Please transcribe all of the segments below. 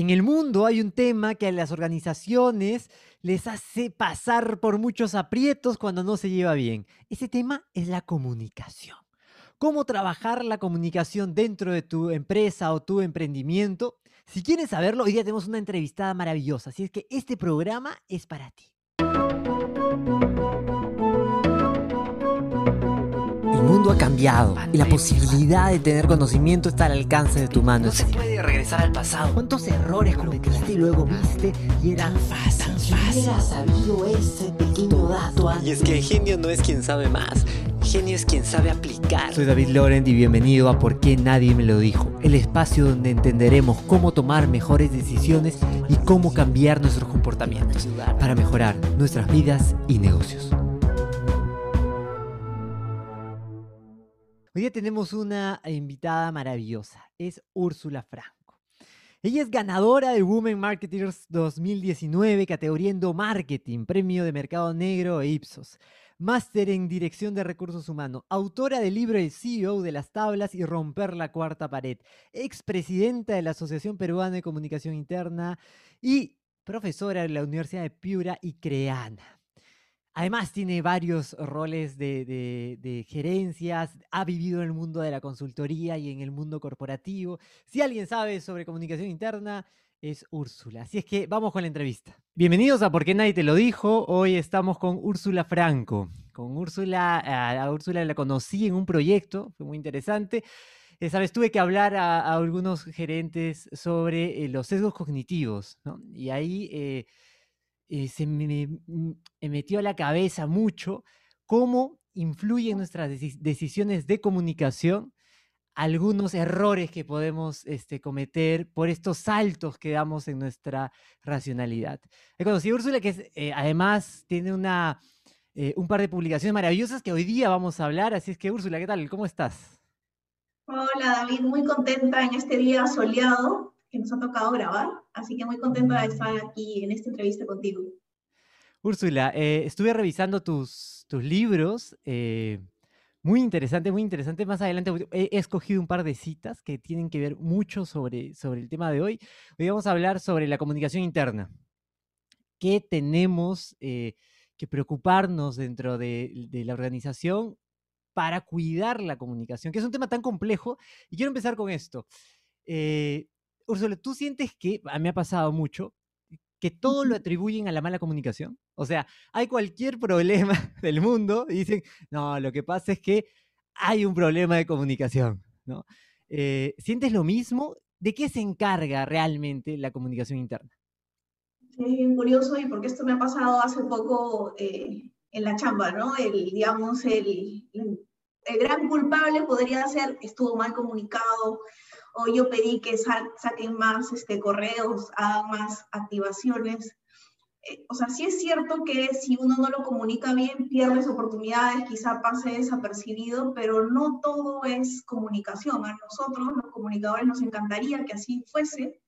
En el mundo hay un tema que a las organizaciones les hace pasar por muchos aprietos cuando no se lleva bien. Ese tema es la comunicación. Cómo trabajar la comunicación dentro de tu empresa o tu emprendimiento. Si quieres saberlo, hoy día tenemos una entrevistada maravillosa, así es que este programa es para ti. Mundo ha cambiado y la posibilidad de tener conocimiento está al alcance de tu mano. No se puede regresar al pasado. ¿Cuántos errores cometiste y luego viste y era fácil? Si sabido ese pequeño dato Y es que genio no es quien sabe más. Genio es quien sabe aplicar. Soy David Laurent y bienvenido a Por qué nadie me lo dijo, el espacio donde entenderemos cómo tomar mejores decisiones y cómo cambiar nuestros comportamientos para mejorar nuestras vidas y negocios. Hoy día tenemos una invitada maravillosa, es Úrsula Franco. Ella es ganadora de Women Marketers 2019, categoría Marketing, premio de mercado negro e Ipsos. Máster en Dirección de Recursos Humanos, autora del libro El CEO de las tablas y romper la cuarta pared, expresidenta de la Asociación Peruana de Comunicación Interna y profesora de la Universidad de Piura y Creana. Además tiene varios roles de, gerencias, ha vivido en el mundo de la consultoría y en el mundo corporativo. Si alguien sabe sobre comunicación interna, es Úrsula. Así es que vamos con la entrevista. Bienvenidos a Por qué nadie te lo dijo. Hoy estamos con Úrsula Franco. Con Úrsula, a Úrsula la conocí en un proyecto, fue muy interesante. Eh, Sabes, tuve que hablar a, algunos gerentes sobre eh, los sesgos cognitivos, Y ahí... Eh, eh, se me, metió a la cabeza mucho cómo influyen nuestras decisiones de comunicación algunos errores que podemos este, cometer por estos saltos que damos en nuestra racionalidad. He conocido a Úrsula, que eh, además tiene una, eh, un par de publicaciones maravillosas que hoy día vamos a hablar. Así es que, Úrsula, ¿qué tal? ¿Cómo estás? Hola, David, muy contenta en este día soleado que nos ha tocado grabar, así que muy contenta de estar aquí en esta entrevista contigo. Úrsula, eh, estuve revisando tus, tus libros, eh, muy interesante, muy interesante. Más adelante he, escogido un par de citas que tienen que ver mucho sobre, sobre el tema de hoy. Hoy vamos a hablar sobre la comunicación interna. ¿Qué tenemos eh, que preocuparnos dentro de, de la organización para cuidar la comunicación? Que es un tema tan complejo. Y quiero empezar con esto. Úrsula, ¿tú sientes que, a mí me ha pasado mucho, que todo lo atribuyen a la mala comunicación? O sea, hay cualquier problema del mundo y dicen, no, lo que pasa es que hay un problema de comunicación, ¿no? Eh, ¿Sientes lo mismo? ¿De qué se encarga realmente la comunicación interna? Es bien curioso y porque esto me ha pasado hace poco eh, en la chamba, ¿no? El, digamos, el, el gran culpable podría ser, estuvo mal comunicado, o yo pedí que saquen más este, correos, hagan más activaciones. Eh, o sea, sí es cierto que si uno no lo comunica bien, pierdes oportunidades, quizá pase desapercibido, pero no todo es comunicación. A nosotros, los comunicadores, nos encantaría que así fuese,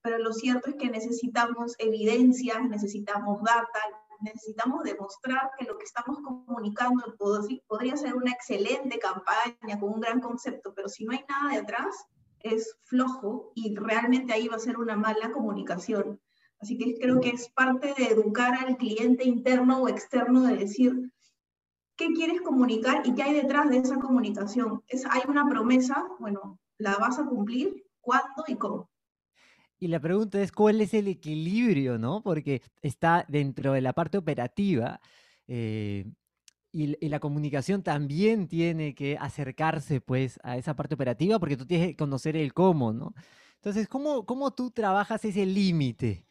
pero lo cierto es que necesitamos evidencias, necesitamos data, necesitamos demostrar que lo que estamos comunicando podría ser una excelente campaña con un gran concepto, pero si no hay nada de atrás, es flojo y realmente ahí va a ser una mala comunicación. Así que creo que es parte de educar al cliente interno o externo de decir qué quieres comunicar y qué hay detrás de esa comunicación. Es, hay una promesa, bueno, ¿la vas a cumplir? ¿Cuándo y cómo? Y la pregunta es, ¿cuál es el equilibrio, no? Porque está dentro de la parte operativa. Eh, y, la comunicación también tiene que acercarse pues a esa parte operativa porque tú tienes que conocer el cómo, ¿no? Entonces, ¿cómo, cómo tú trabajas ese límite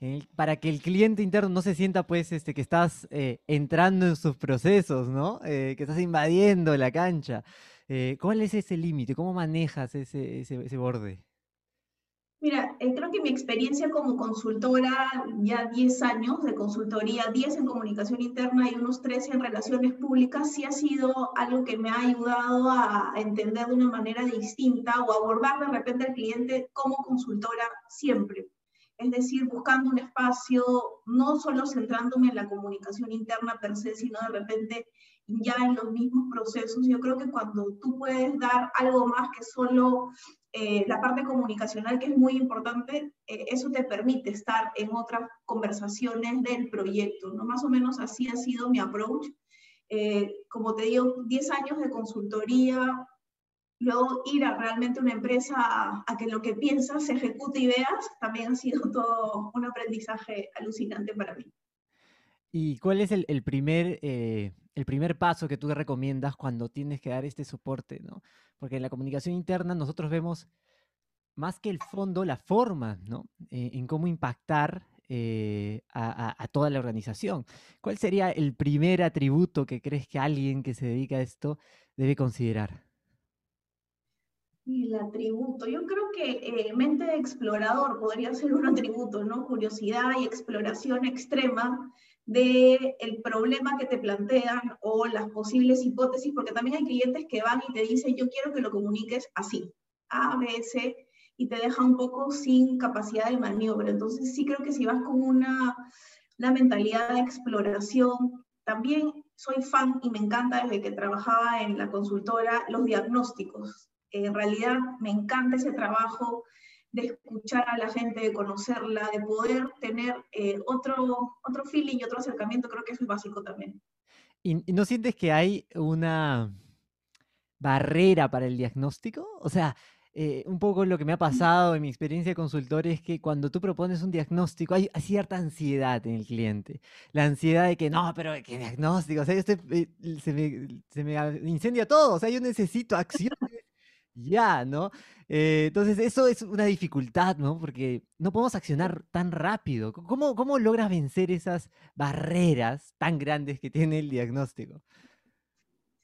eh, para que el cliente interno no se sienta pues este, que estás eh, entrando en sus procesos, ¿no? Eh, que estás invadiendo la cancha. ¿Cuál es ese límite? ¿Cómo manejas ese, ese, ese borde? Mira, eh, creo que mi experiencia como consultora, ya 10 años de consultoría, 10 en comunicación interna y unos 13 en relaciones públicas, sí ha sido algo que me ha ayudado a entender de una manera distinta o abordar de repente al cliente como consultora siempre. Es decir, buscando un espacio, no solo centrándome en la comunicación interna per se, sino de repente ya en los mismos procesos. Yo creo que cuando tú puedes dar algo más que solo eh, la parte comunicacional, que es muy importante, eh, eso te permite estar en otras conversaciones del proyecto, ¿no? Más o menos así ha sido mi approach. Eh, como te digo, 10 años de consultoría, luego ir a realmente una empresa a, que lo que piensas se ejecute y veas, también ha sido todo un aprendizaje alucinante para mí. ¿Y cuál es el, primer, el primer paso que tú recomiendas cuando tienes que dar este soporte? ¿no? Porque en la comunicación interna nosotros vemos más que el fondo, la forma, ¿no? Eh, en cómo impactar eh, a, toda la organización. ¿Cuál sería el primer atributo que crees que alguien que se dedica a esto debe considerar? El atributo, yo creo que eh, mente de explorador podría ser un atributo, ¿no? Curiosidad y exploración extrema del el problema que te plantean o las posibles hipótesis, porque también hay clientes que van y te dicen, yo quiero que lo comuniques así, A, B, C, y te deja un poco sin capacidad de maniobra. Entonces sí creo que si vas con una, una mentalidad de exploración, también soy fan y me encanta desde que trabajaba en la consultora los diagnósticos. En realidad me encanta ese trabajo de escuchar a la gente, de conocerla, de poder tener eh, otro, otro feeling y otro acercamiento, creo que eso es básico también. ¿Y, no sientes que hay una barrera para el diagnóstico? O sea, eh, un poco lo que me ha pasado en mi experiencia de consultor es que cuando tú propones un diagnóstico hay, cierta ansiedad en el cliente. La ansiedad de que no, pero ¿qué diagnóstico? O sea, eh, se, me, se me incendia todo. O sea, yo necesito acción ya, ¿no? Eh, entonces, eso es una dificultad, ¿no? Porque no podemos accionar tan rápido. ¿Cómo, ¿Cómo logras vencer esas barreras tan grandes que tiene el diagnóstico?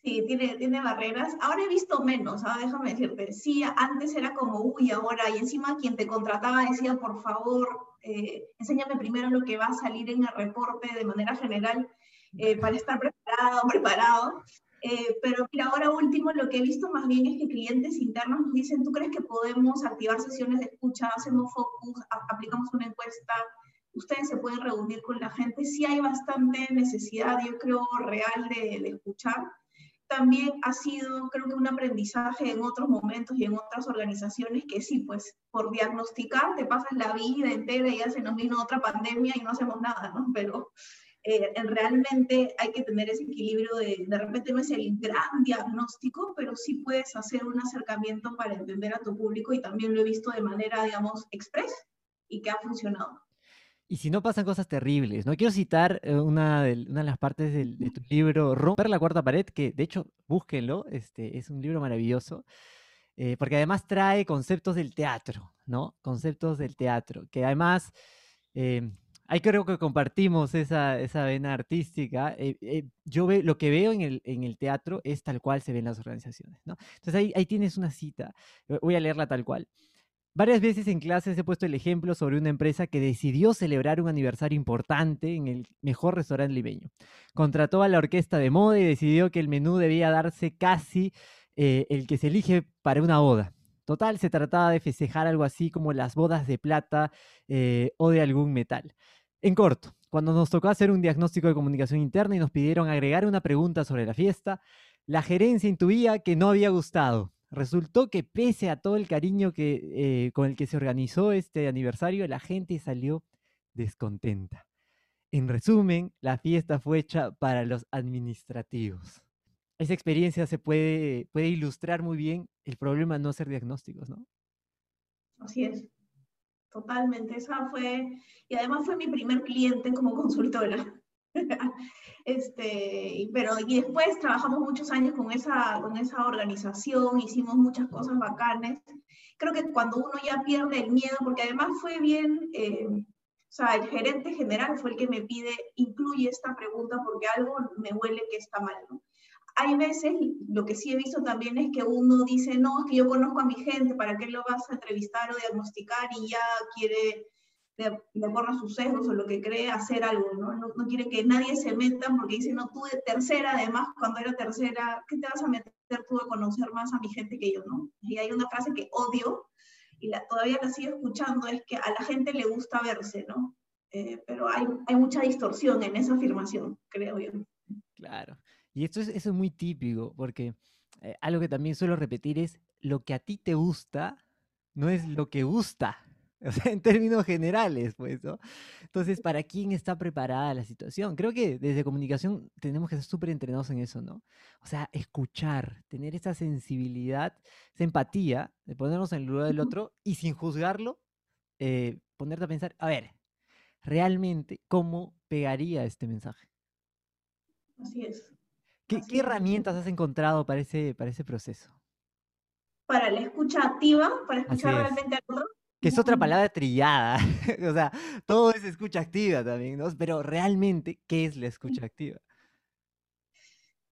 Sí, tiene, tiene barreras. Ahora he visto menos, ¿ah? déjame decirte. Sí, antes era como, uy, ahora, y encima quien te contrataba decía, por favor, eh, enséñame primero lo que va a salir en el reporte de manera general eh, para estar preparado, preparado. Eh, pero mira, ahora último, lo que he visto más bien es que clientes internos nos dicen, ¿tú crees que podemos activar sesiones de escucha? Hacemos focus, aplicamos una encuesta, ustedes se pueden reunir con la gente. Sí hay bastante necesidad, yo creo, real de, de escuchar. También ha sido, creo que un aprendizaje en otros momentos y en otras organizaciones que sí, pues por diagnosticar te pasas la vida entera y ya se nos vino otra pandemia y no hacemos nada, ¿no? Pero eh, realmente hay que tener ese equilibrio de, de repente no es el gran diagnóstico, pero sí puedes hacer un acercamiento para entender a tu público y también lo he visto de manera, digamos, express y que ha funcionado. Y si no pasan cosas terribles, no quiero citar eh, una de, una de las partes del, de tu libro, Romper la cuarta pared, que de hecho búsquenlo, este, es un libro maravilloso, eh, porque además trae conceptos del teatro, ¿no? Conceptos del teatro, que además ahí creo que compartimos esa, esa vena artística. Eh, eh, yo ve, lo que veo en el, en el, teatro es tal cual se ven las organizaciones, ¿no? Entonces ahí, tienes una cita, voy a leerla tal cual. Varias veces en clases he puesto el ejemplo sobre una empresa que decidió celebrar un aniversario importante en el mejor restaurante limeño. Contrató a la orquesta de moda y decidió que el menú debía darse casi eh, el que se elige para una boda. Total, se trataba de festejar algo así como las bodas de plata o de algún metal. En corto, cuando nos tocó hacer un diagnóstico de comunicación interna y nos pidieron agregar una pregunta sobre la fiesta, la gerencia intuía que no había gustado. Resultó que pese a todo el cariño que, eh, con el que se organizó este aniversario, la gente salió descontenta. En resumen, la fiesta fue hecha para los administrativos. Esa experiencia se puede, puede ilustrar muy bien el problema de no hacer diagnósticos, ¿no? Así es. Totalmente, esa fue, y además fue mi primer cliente como consultora. este, pero y después trabajamos muchos años con esa, con esa organización, hicimos muchas cosas bacanes. Creo que cuando uno ya pierde el miedo, porque además fue bien, eh, o sea, el gerente general fue el que me pide, incluye esta pregunta porque algo me huele que está mal, ¿no? Hay veces, lo que sí he visto también es que uno dice, no, es que yo conozco a mi gente, ¿para qué lo vas a entrevistar o diagnosticar? Y ya quiere, de, de acuerdo a sus sesgos o lo que cree, hacer algo, ¿no? ¿no? ¿no? quiere que nadie se meta porque dice, no, tú de tercera, además, cuando era tercera, ¿qué te vas a meter tú a conocer más a mi gente que yo, no? Y hay una frase que odio, y la, todavía la sigo escuchando, es que a la gente le gusta verse, ¿no? Eh, pero hay, hay mucha distorsión en esa afirmación, creo yo. Claro. Y esto es, eso es muy típico, porque eh, algo que también suelo repetir es, lo que a ti te gusta no es lo que gusta. O sea, en términos generales, pues, ¿no? Entonces, ¿para quién está preparada la situación? Creo que desde comunicación tenemos que ser súper entrenados en eso, ¿no? O sea, escuchar, tener esa sensibilidad, esa empatía de ponernos en el lugar del otro y sin juzgarlo, eh, ponerte a pensar, a ver, realmente, ¿cómo pegaría este mensaje? Así es. ¿Qué, ¿qué herramientas has encontrado para ese, para ese proceso? Para la escucha activa, para escuchar realmente al otro. Que es otra palabra trillada. o sea, todo es escucha activa también, ¿no? Pero realmente, ¿qué es la escucha activa?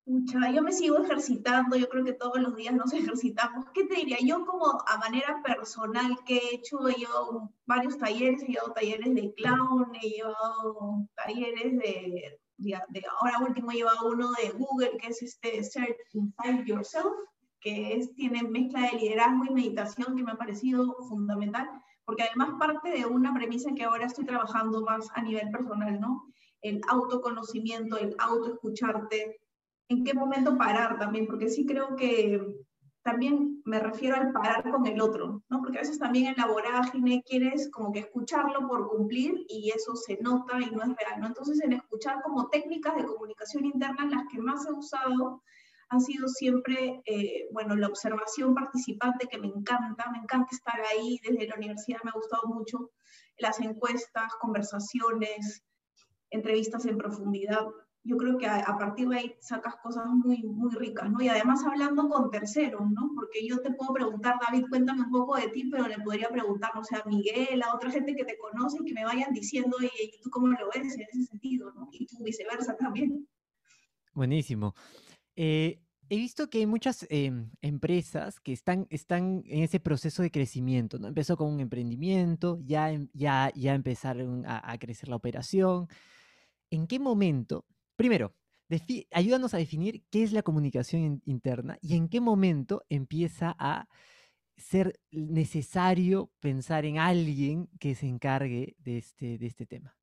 Mucha, yo me sigo ejercitando, yo creo que todos los días nos ejercitamos. ¿Qué te diría? Yo como a manera personal que he hecho, he llevado varios talleres, he llevado talleres de clown, he llevado talleres de, ahora último he llevado uno de Google, que es este Search Inside Yourself, que es, tiene mezcla de liderazgo y meditación que me ha parecido fundamental, porque además parte de una premisa que ahora estoy trabajando más a nivel personal, ¿no? El autoconocimiento, el autoescucharte, en qué momento parar también, porque sí creo que también me refiero al parar con el otro, ¿no? Porque a veces también en la vorágine quieres como que escucharlo por cumplir y eso se nota y no es real. Entonces en escuchar como técnicas de comunicación interna, las que más he usado han sido siempre, eh, bueno, la observación participante que me encanta, me encanta estar ahí, desde la universidad me ha gustado mucho, las encuestas, conversaciones, entrevistas en profundidad. Yo creo que a, partir de ahí sacas cosas muy, muy ricas, ¿no? Y además hablando con terceros, ¿no? Porque yo te puedo preguntar, David, cuéntame un poco de ti, pero le podría preguntar, o sea, a Miguel, a otra gente que te conoce que me vayan diciendo, y tú cómo lo ves en ese sentido, ¿no? Y tú viceversa también. Buenísimo. Eh, he visto que hay muchas em, empresas que están, están en ese proceso de crecimiento, ¿no? Empezó con un emprendimiento, ya, em, ya, ya empezaron a, crecer la operación. ¿En qué momento? Primero, ayúdanos a definir qué es la comunicación interna y en qué momento empieza a ser necesario pensar en alguien que se encargue de este, de este tema.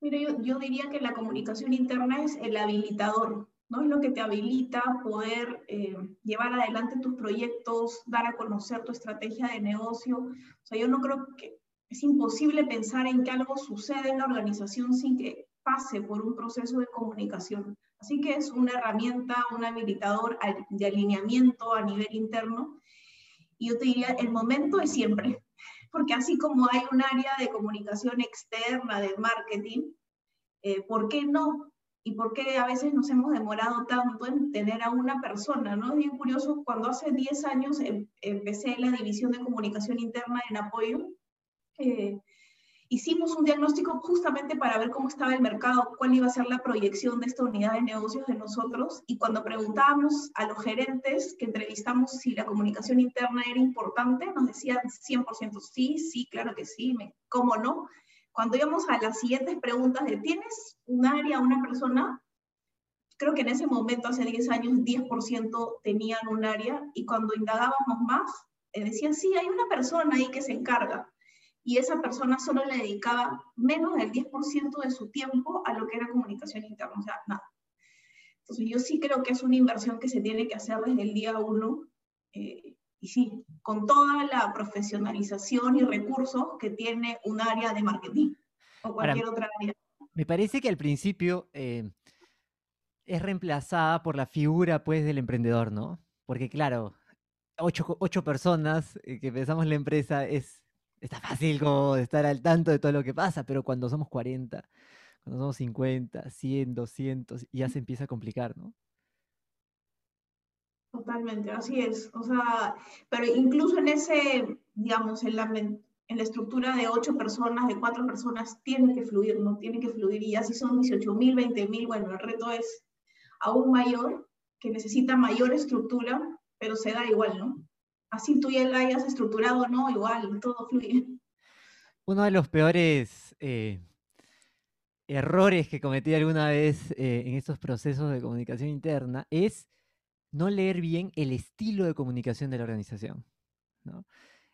Mira, yo, yo diría que la comunicación interna es el habilitador ¿no? Es lo que te habilita poder eh, llevar adelante tus proyectos, dar a conocer tu estrategia de negocio. O sea, yo no creo que es imposible pensar en que algo sucede en la organización sin que pase por un proceso de comunicación. Así que es una herramienta, un habilitador de alineamiento a nivel interno. Y yo te diría, el momento es siempre, porque así como hay un área de comunicación externa, de marketing, eh, ¿por qué no y por qué a veces nos hemos demorado tanto en tener a una persona, ¿no? Es bien curioso, cuando hace 10 años em, empecé la división de comunicación interna en apoyo, eh, hicimos un diagnóstico justamente para ver cómo estaba el mercado, cuál iba a ser la proyección de esta unidad de negocios de nosotros, y cuando preguntábamos a los gerentes que entrevistamos si la comunicación interna era importante, nos decían 100% sí, sí, claro que sí, ¿cómo no? Cuando íbamos a las siguientes preguntas de, ¿tienes un área, una persona? Creo que en ese momento, hace 10 años, 10% tenían un área y cuando indagábamos más, eh, decían, sí, hay una persona ahí que se encarga. Y esa persona solo le dedicaba menos del 10% de su tiempo a lo que era comunicación interna, o sea, nada. Entonces yo sí creo que es una inversión que se tiene que hacer desde el día uno. Eh, y sí, con toda la profesionalización y recursos que tiene un área de marketing o cualquier otra área. Me parece que al principio eh, es reemplazada por la figura pues del emprendedor, ¿no? Porque claro, ocho, personas eh, que empezamos la empresa es, está fácil como estar al tanto de todo lo que pasa, pero cuando somos 40, cuando somos 50, 100, 200, ya se empieza a complicar, ¿no? Totalmente, así es. O sea, pero incluso en ese, digamos, en la, en la estructura de ocho personas, de cuatro personas, tiene que fluir, ¿no? Tiene que fluir. Y así son 18 mil, 20 mil, bueno, el reto es aún mayor, que necesita mayor estructura, pero se da igual, ¿no? Así tú ya la hayas estructurado, ¿no? Igual, todo fluye. Uno de los peores eh, errores que cometí alguna vez eh, en estos procesos de comunicación interna es no leer bien el estilo de comunicación de la organización.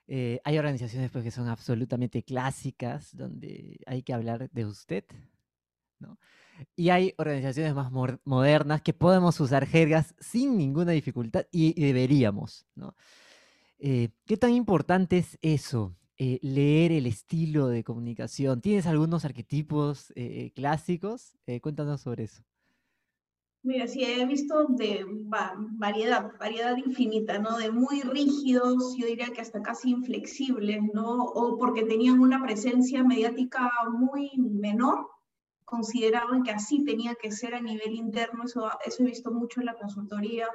Eh, hay organizaciones pues, que son absolutamente clásicas, donde hay que hablar de usted, Y hay organizaciones más modernas que podemos usar jergas sin ninguna dificultad y, deberíamos, ¿no? Eh, ¿Qué tan importante es eso? Eh, leer el estilo de comunicación. ¿Tienes algunos arquetipos eh, clásicos? cuéntanos sobre eso. Mira, sí, he visto de variedad, variedad infinita, ¿no? De muy rígidos, yo diría que hasta casi inflexibles, ¿no? O porque tenían una presencia mediática muy menor, consideraban que así tenía que ser a nivel interno, eso, eso he visto mucho en la consultoría.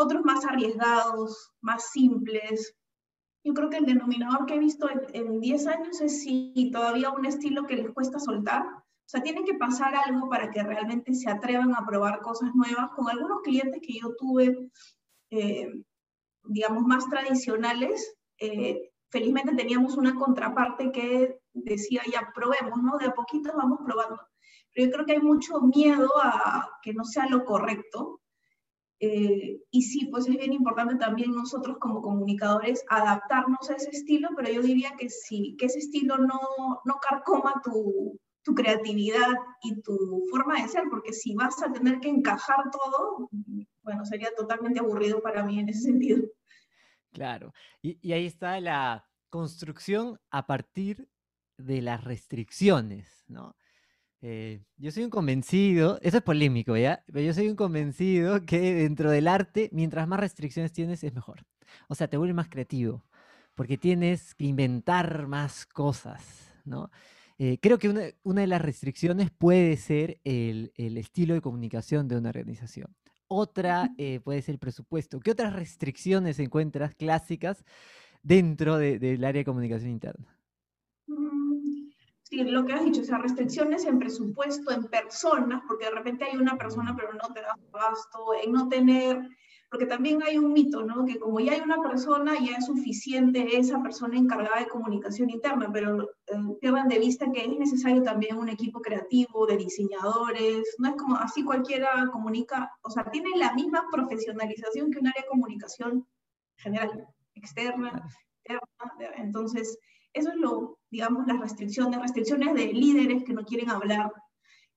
Otros más arriesgados, más simples. Yo creo que el denominador que he visto en 10 años es si todavía un estilo que les cuesta soltar, o sea, tiene que pasar algo para que realmente se atrevan a probar cosas nuevas. Con algunos clientes que yo tuve, eh, digamos, más tradicionales, eh, felizmente teníamos una contraparte que decía, ya probemos, ¿no? De a poquito vamos probando. Pero yo creo que hay mucho miedo a que no sea lo correcto. Eh, y sí, pues es bien importante también nosotros como comunicadores adaptarnos a ese estilo, pero yo diría que sí, que ese estilo no, no carcoma tu, tu creatividad y tu forma de ser, porque si vas a tener que encajar todo, bueno, sería totalmente aburrido para mí en ese sentido. Claro, y, ahí está la construcción a partir de las restricciones, ¿no? Eh, yo soy un convencido, eso es polémico, ¿ya? Pero yo soy un convencido que dentro del arte, mientras más restricciones tienes, es mejor. O sea, te vuelve más creativo, porque tienes que inventar más cosas, ¿no? Eh, creo que una, de las restricciones puede ser el, estilo de comunicación de una organización. Otra eh, puede ser el presupuesto. ¿Qué otras restricciones encuentras clásicas dentro del área de comunicación interna? Sí, lo que has dicho, o sea, restricciones en presupuesto, en personas, porque de repente hay una persona pero no te da gasto, en no tener porque también hay un mito, ¿no? Que como ya hay una persona, ya es suficiente esa persona encargada de comunicación interna, pero eh, pierdan de vista que es necesario también un equipo creativo de diseñadores, no es como así cualquiera comunica, o sea, tiene la misma profesionalización que un área de comunicación general, externa, interna, entonces eso es lo, digamos, las restricciones, restricciones de líderes que no quieren hablar,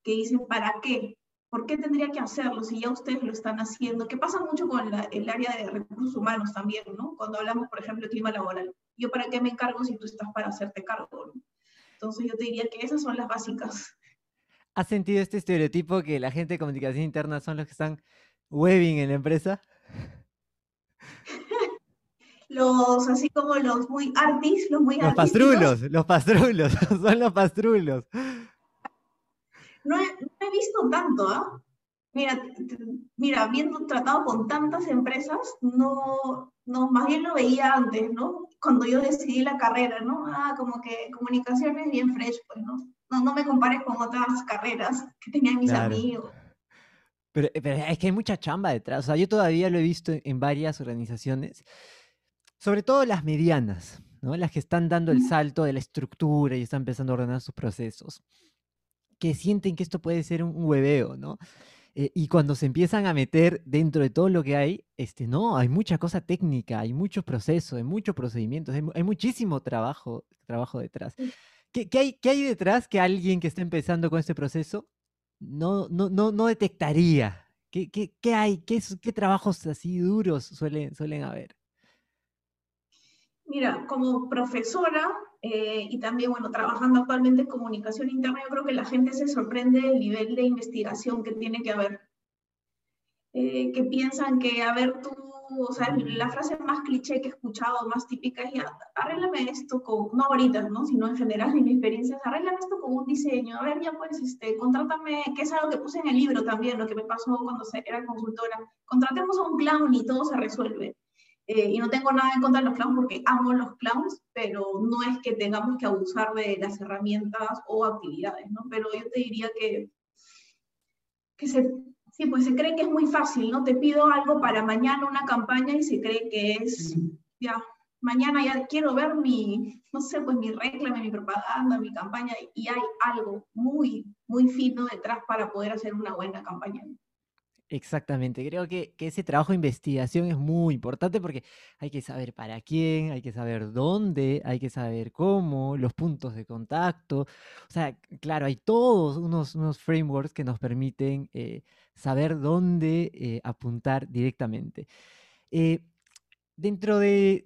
que dicen, ¿para qué? ¿Por qué tendría que hacerlo si ya ustedes lo están haciendo? Que pasa mucho con el área de recursos humanos también, ¿no? Cuando hablamos, por ejemplo, de clima laboral. ¿Yo para qué me encargo si tú estás para hacerte cargo? ¿no? Entonces yo te diría que esas son las básicas. ¿Has sentido este estereotipo que la gente de comunicación interna son los que están webbing en la empresa? los, así como los muy artis, los muy Los pastrulos, los pastrulos, son los pastrulos. No he, visto tanto, ¿ah? Mira, mira, habiendo tratado con tantas empresas, no, no, más bien lo veía antes, ¿no? Cuando yo decidí la carrera, ¿no? Ah, como que comunicaciones bien fresh, pues, ¿no? No, no me compares con otras carreras que tenían mis amigos. Pero, pero, es que hay mucha chamba detrás. O sea, yo todavía lo he visto en varias organizaciones, sobre todo las medianas, ¿no? Las que están dando el salto de la estructura y están empezando a ordenar sus procesos que sienten que esto puede ser un hueveo, ¿no? Eh, y cuando se empiezan a meter dentro de todo lo que hay, este, no, hay mucha cosa técnica, hay muchos procesos, hay muchos procedimientos, hay, muchísimo trabajo, trabajo detrás. ¿Qué, hay, ¿Qué, hay, detrás que alguien que está empezando con este proceso no, no, no, no detectaría? ¿Qué, qué, qué hay? ¿Qué, ¿Qué, trabajos así duros suelen, suelen haber? Mira, como profesora, eh, y también, bueno, trabajando actualmente en comunicación interna, yo creo que la gente se sorprende del nivel de investigación que tiene que haber. Eh, que piensan que, a ver, tú, o sea, la frase más cliché que he escuchado, más típica es, arréglame esto con, no ahorita, ¿no? Sino en general en mi experiencia, arréglame esto con un diseño, a ver, ya pues, este, contrátame, que es algo que puse en el libro también, lo que me pasó cuando era consultora, contratemos a un clown y todo se resuelve. Eh, y no tengo nada en contra de los clowns porque amo los clowns, pero no es que tengamos que abusar de las herramientas o actividades, ¿no? Pero yo te diría que, que se, sí, pues se cree que es muy fácil, ¿no? Te pido algo para mañana, una campaña, y se cree que es, ya, mañana ya quiero ver mi, no sé, pues mi reclame, mi propaganda, mi campaña, y hay algo muy, muy fino detrás para poder hacer una buena campaña. Exactamente, creo que, ese trabajo de investigación es muy importante porque hay que saber para quién, hay que saber dónde, hay que saber cómo, los puntos de contacto. O sea, claro, hay todos unos, unos frameworks que nos permiten eh, saber dónde eh, apuntar directamente. Eh, dentro de,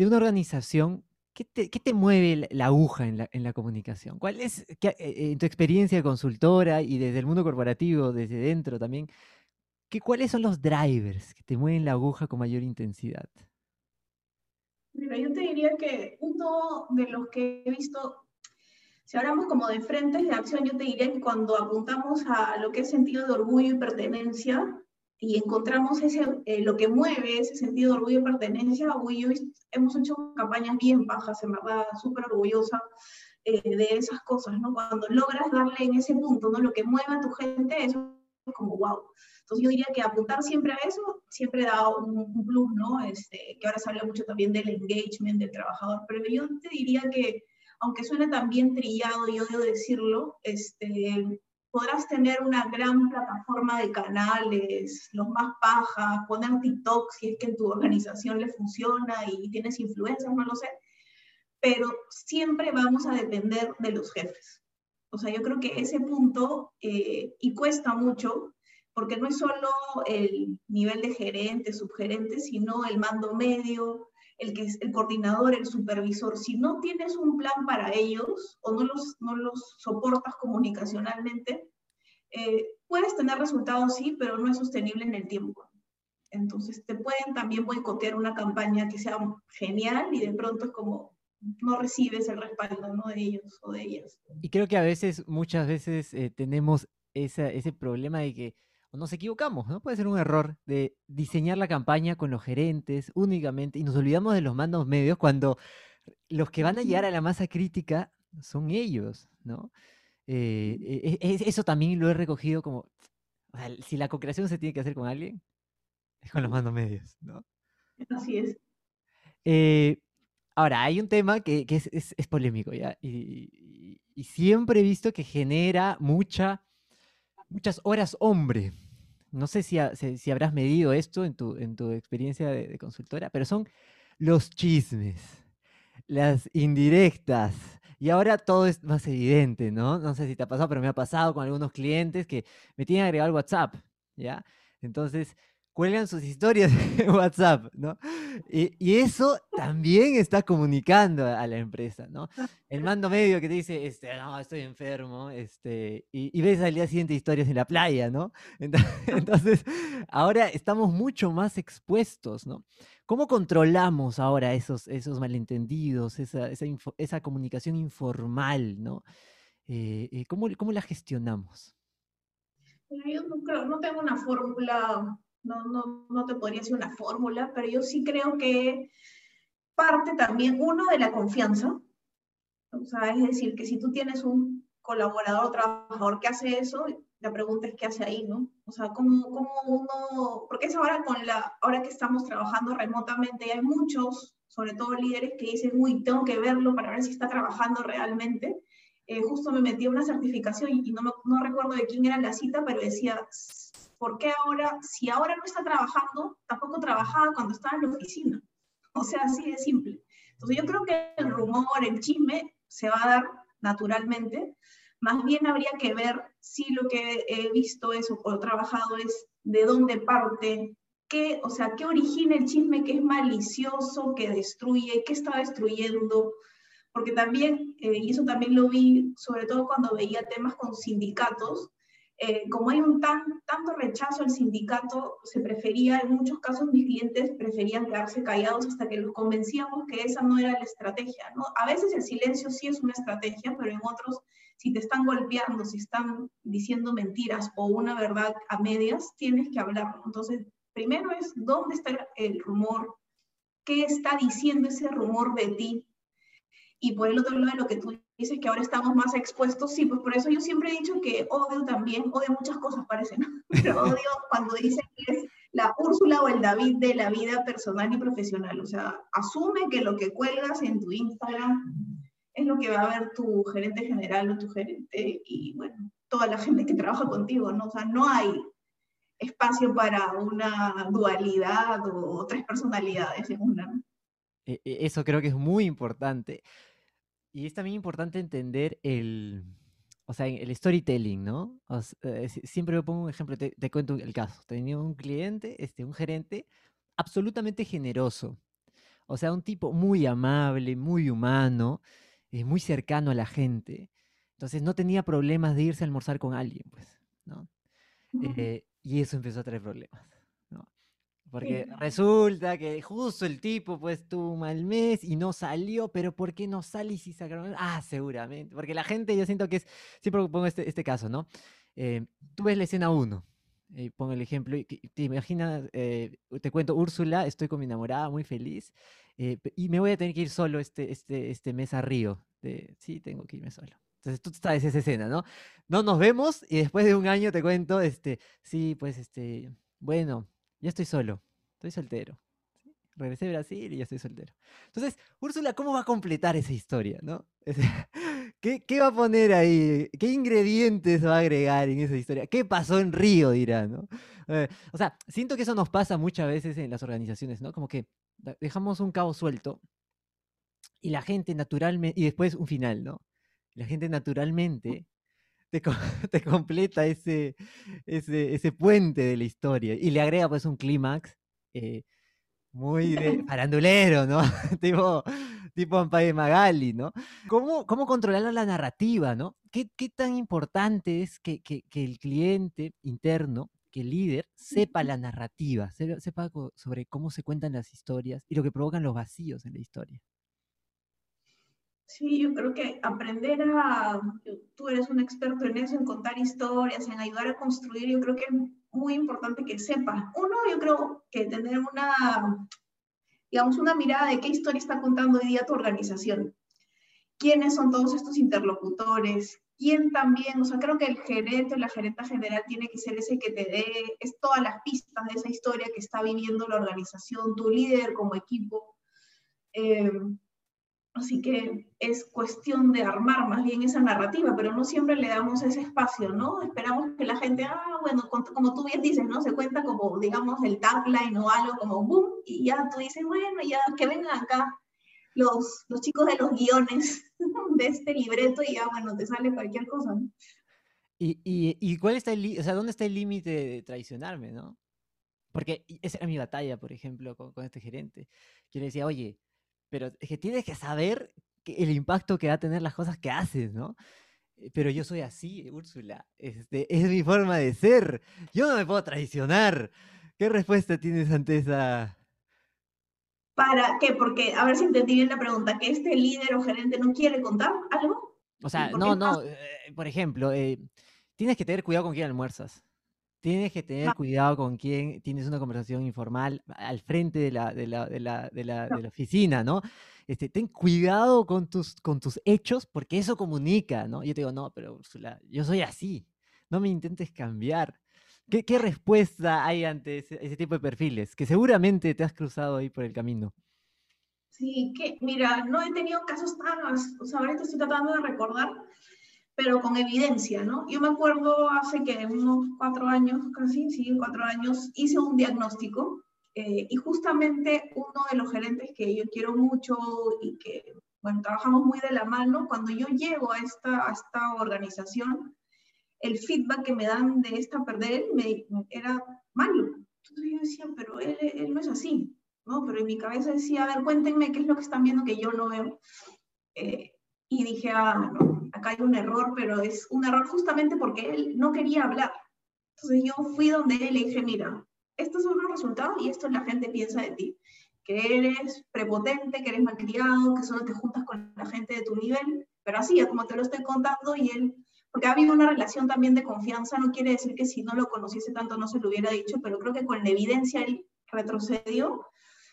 una organización, ¿qué te, mueve la, aguja en la, comunicación? ¿Cuál es, en tu experiencia de consultora y desde el mundo corporativo, desde dentro también? ¿Cuáles son los drivers que te mueven la aguja con mayor intensidad? Mira, yo te diría que uno de los que he visto, si hablamos como de frentes de acción, yo te diría que cuando apuntamos a lo que es sentido de orgullo y pertenencia y encontramos ese, eh, lo que mueve ese sentido de orgullo y pertenencia, orgullo, hemos hecho campañas bien bajas, en verdad, súper orgullosa eh, de esas cosas, ¿no? Cuando logras darle en ese punto, ¿no? Lo que mueve a tu gente, es como wow. Entonces yo diría que apuntar siempre a eso siempre da un, plus, ¿no? Este, que ahora se habla mucho también del engagement del trabajador, pero yo te diría que, aunque suene también trillado, yo debo decirlo, este, podrás tener una gran plataforma de canales, los más pajas, poner TikTok si es que en tu organización le funciona y tienes influencias, no lo sé, pero siempre vamos a depender de los jefes. O sea, yo creo que ese punto, eh, y cuesta mucho, porque no es solo el nivel de gerente, subgerente, sino el mando medio, el, que es el coordinador, el supervisor. Si no tienes un plan para ellos o no los, no los soportas comunicacionalmente, eh, puedes tener resultados, sí, pero no es sostenible en el tiempo. Entonces te pueden también boicotear una campaña que sea genial y de pronto es como no recibes el respaldo ¿no? de ellos o de ellas. Y creo que a veces, muchas veces eh, tenemos ese problema de que nos equivocamos, ¿no? Puede ser un error de diseñar la campaña con los gerentes únicamente y nos olvidamos de los mandos medios cuando los que van a llegar a la masa crítica son ellos, ¿no? Eh, e, e, eso también lo he recogido como, si la co-creación se tiene que hacer con alguien, es con los mandos medios, ¿no? Así es. Eh, ahora, hay un tema que, es, polémico, ¿ya? y siempre he visto que genera mucha muchas horas hombre. No sé si, si, habrás medido esto en tu, en tu experiencia de, consultora, pero son los chismes, las indirectas. Y ahora todo es más evidente, ¿no? No sé si te ha pasado, pero me ha pasado con algunos clientes que me tienen agregado WhatsApp, ¿ya? Entonces, cuelgan sus historias en WhatsApp, ¿no? Y, eso también está comunicando a la empresa, ¿no? El mando medio que te dice, este, no, estoy enfermo, este, y, ves al día siguiente historias en la playa, ¿no? Entonces, ahora estamos mucho más expuestos, ¿no? ¿Cómo controlamos ahora esos, esos malentendidos, esa, esa, comunicación informal, ¿no? Eh, eh, ¿cómo, ¿Cómo la gestionamos? Yo no, creo, no tengo una fórmula no, no, no te podría decir una fórmula, pero yo sí creo que parte también, uno, de la confianza. O sea, es decir, que si tú tienes un colaborador trabajador que hace eso, la pregunta es qué hace ahí, ¿no? O sea, ¿cómo, cómo uno, porque es ahora con la, ahora que estamos trabajando remotamente, hay muchos, sobre todo líderes, que dicen, uy, tengo que verlo para ver si está trabajando realmente. Eh, justo me metí a una certificación y, no, no recuerdo de quién era la cita, pero decía, ¿por qué ahora, si ahora no está trabajando, tampoco trabajaba cuando estaba en la oficina? O sea, así de simple. Entonces yo creo que el rumor, el chisme, se va a dar naturalmente. Más bien habría que ver si lo que he visto es o trabajado es de dónde parte, qué, o sea, qué origina el chisme que es malicioso, que destruye, qué está destruyendo. Porque también, eh, y eso también lo vi, sobre todo cuando veía temas con sindicatos, eh, como hay un tan, tanto rechazo al sindicato, se prefería, en muchos casos mis clientes preferían quedarse callados hasta que los convencíamos que esa no era la estrategia. A veces el silencio sí es una estrategia, pero en otros, si te están golpeando, si están diciendo mentiras o una verdad a medias, tienes que hablar. Entonces, primero es dónde está el rumor, qué está diciendo ese rumor de ti, y por el otro lado, lo que tú dices que ahora estamos más expuestos, sí, pues por eso yo siempre he dicho que odio también, odio muchas cosas, parece, ¿no? Pero odio cuando dicen que es la Úrsula o el David de la vida personal y profesional. O sea, asume que lo que cuelgas en tu Instagram es lo que va a ver tu gerente general o tu gerente y, bueno, toda la gente que trabaja contigo, ¿no? O sea, no hay espacio para una dualidad o tres personalidades en una. E, e, eso creo que es muy importante. Y es también importante entender el, o sea, el storytelling, ¿no? Eh, siempre me pongo un ejemplo, te, cuento el caso. Tenía un cliente, este, un gerente absolutamente generoso. O sea, un tipo muy amable, muy humano, eh, muy cercano a la gente. Entonces no tenía problemas de irse a almorzar con alguien, pues, ¿no? Eh, y eso empezó a traer problemas. Porque resulta que justo el tipo pues tuvo un mal mes y no salió, pero ¿por qué no sale y si sacaron? Ah, seguramente, porque la gente, yo siento que es, siempre pongo este, este caso, ¿no? Eh, tú ves la escena 1, eh, pongo el ejemplo, y te imaginas, eh, te cuento, Úrsula, estoy con mi enamorada, muy feliz, y me voy a tener que ir solo este, este, este mes a Río. De, sí, tengo que irme solo. Entonces tú sabes esa escena, ¿no? No nos vemos y después de un año te cuento, este, sí, pues, este, bueno, ya estoy solo, estoy soltero. Regresé a Brasil y ya estoy soltero. Entonces, Úrsula, ¿cómo va a completar esa historia, no? ¿Qué, ¿Qué, va a poner ahí? ¿Qué ingredientes va a agregar en esa historia? ¿Qué pasó en Río, dirá, no? Eh, o sea, siento que eso nos pasa muchas veces en las organizaciones, ¿no? Como que dejamos un cabo suelto y la gente naturalmente, y después un final, ¿no? La gente naturalmente te, te completa ese, ese, ese, puente de la historia y le agrega pues un clímax eh, muy de farandulero, ¿no? tipo, tipo Ampay Magali, ¿no? ¿Cómo, ¿Cómo controlar la narrativa, ¿no? ¿Qué, qué tan importante es que, que, que, el cliente interno, que el líder, sepa la narrativa, sepa sobre cómo se cuentan las historias y lo que provocan los vacíos en la historia? Sí, yo creo que aprender a, tú eres un experto en eso, en contar historias, en ayudar a construir, yo creo que es muy importante que sepas. Uno, yo creo que tener una, digamos, una mirada de qué historia está contando hoy día tu organización. ¿Quiénes son todos estos interlocutores? ¿Quién también? O sea, creo que el gerente o la gerenta general tiene que ser ese que te dé es todas las pistas de esa historia que está viviendo la organización, tu líder como equipo. Eh, Así que es cuestión de armar más bien esa narrativa, pero no siempre le damos ese espacio, ¿no? Esperamos que la gente, ah, bueno, como tú bien dices, ¿no? Se cuenta como, digamos, el tagline o algo como boom, y ya tú dices, bueno, ya que vengan acá los, los chicos de los guiones de este libreto y ya, bueno, te sale cualquier cosa, ¿no? ¿Y, y, y cuál está el, o sea, dónde está el límite de traicionarme, no? Porque esa era mi batalla, por ejemplo, con, con este gerente. Yo le decía, oye, pero es que tienes que saber el impacto que va a tener las cosas que haces, ¿no? Eh, pero yo soy así, Úrsula. Este, es mi forma de ser. Yo no me puedo traicionar. ¿Qué respuesta tienes ante esa? ¿Para qué? Porque, a ver si entendí bien la pregunta, que este líder o gerente no quiere contar algo. O sea, no, no. Eh, por ejemplo, eh, tienes que tener cuidado con quién almuerzas. Tienes que tener cuidado con quién tienes una conversación informal al frente de la, de la, de la, de la, de la oficina, ¿no? Este, ten cuidado con tus, con tus hechos porque eso comunica, ¿no? Yo te digo, no, pero Ursula, yo soy así, no me intentes cambiar. ¿Qué, qué respuesta hay ante ese, ese, tipo de perfiles que seguramente te has cruzado ahí por el camino? Sí, que mira, no he tenido casos tan, o sea, ahorita estoy tratando de recordar, pero con evidencia, ¿no? Yo me acuerdo hace que unos cuatro años, casi, sí, cuatro años, hice un diagnóstico eh, y justamente uno de los gerentes que yo quiero mucho y que, bueno, trabajamos muy de la mano, cuando yo llego a esta, a esta organización, el feedback que me dan de esta perder me, era malo. Entonces yo decía, pero él, él no es así, ¿no? Pero en mi cabeza decía, a ver, cuéntenme qué es lo que están viendo que yo no veo. Eh, y dije, ah, no, acá hay un error, pero es un error justamente porque él no quería hablar. Entonces yo fui donde él y le dije, mira, estos son los resultados y esto la gente piensa de ti. Que eres prepotente, que eres malcriado, que solo te juntas con la gente de tu nivel, pero así, como te lo estoy contando, y él, porque ha habido una relación también de confianza, no quiere decir que si no lo conociese tanto no se lo hubiera dicho, pero creo que con la evidencia él retrocedió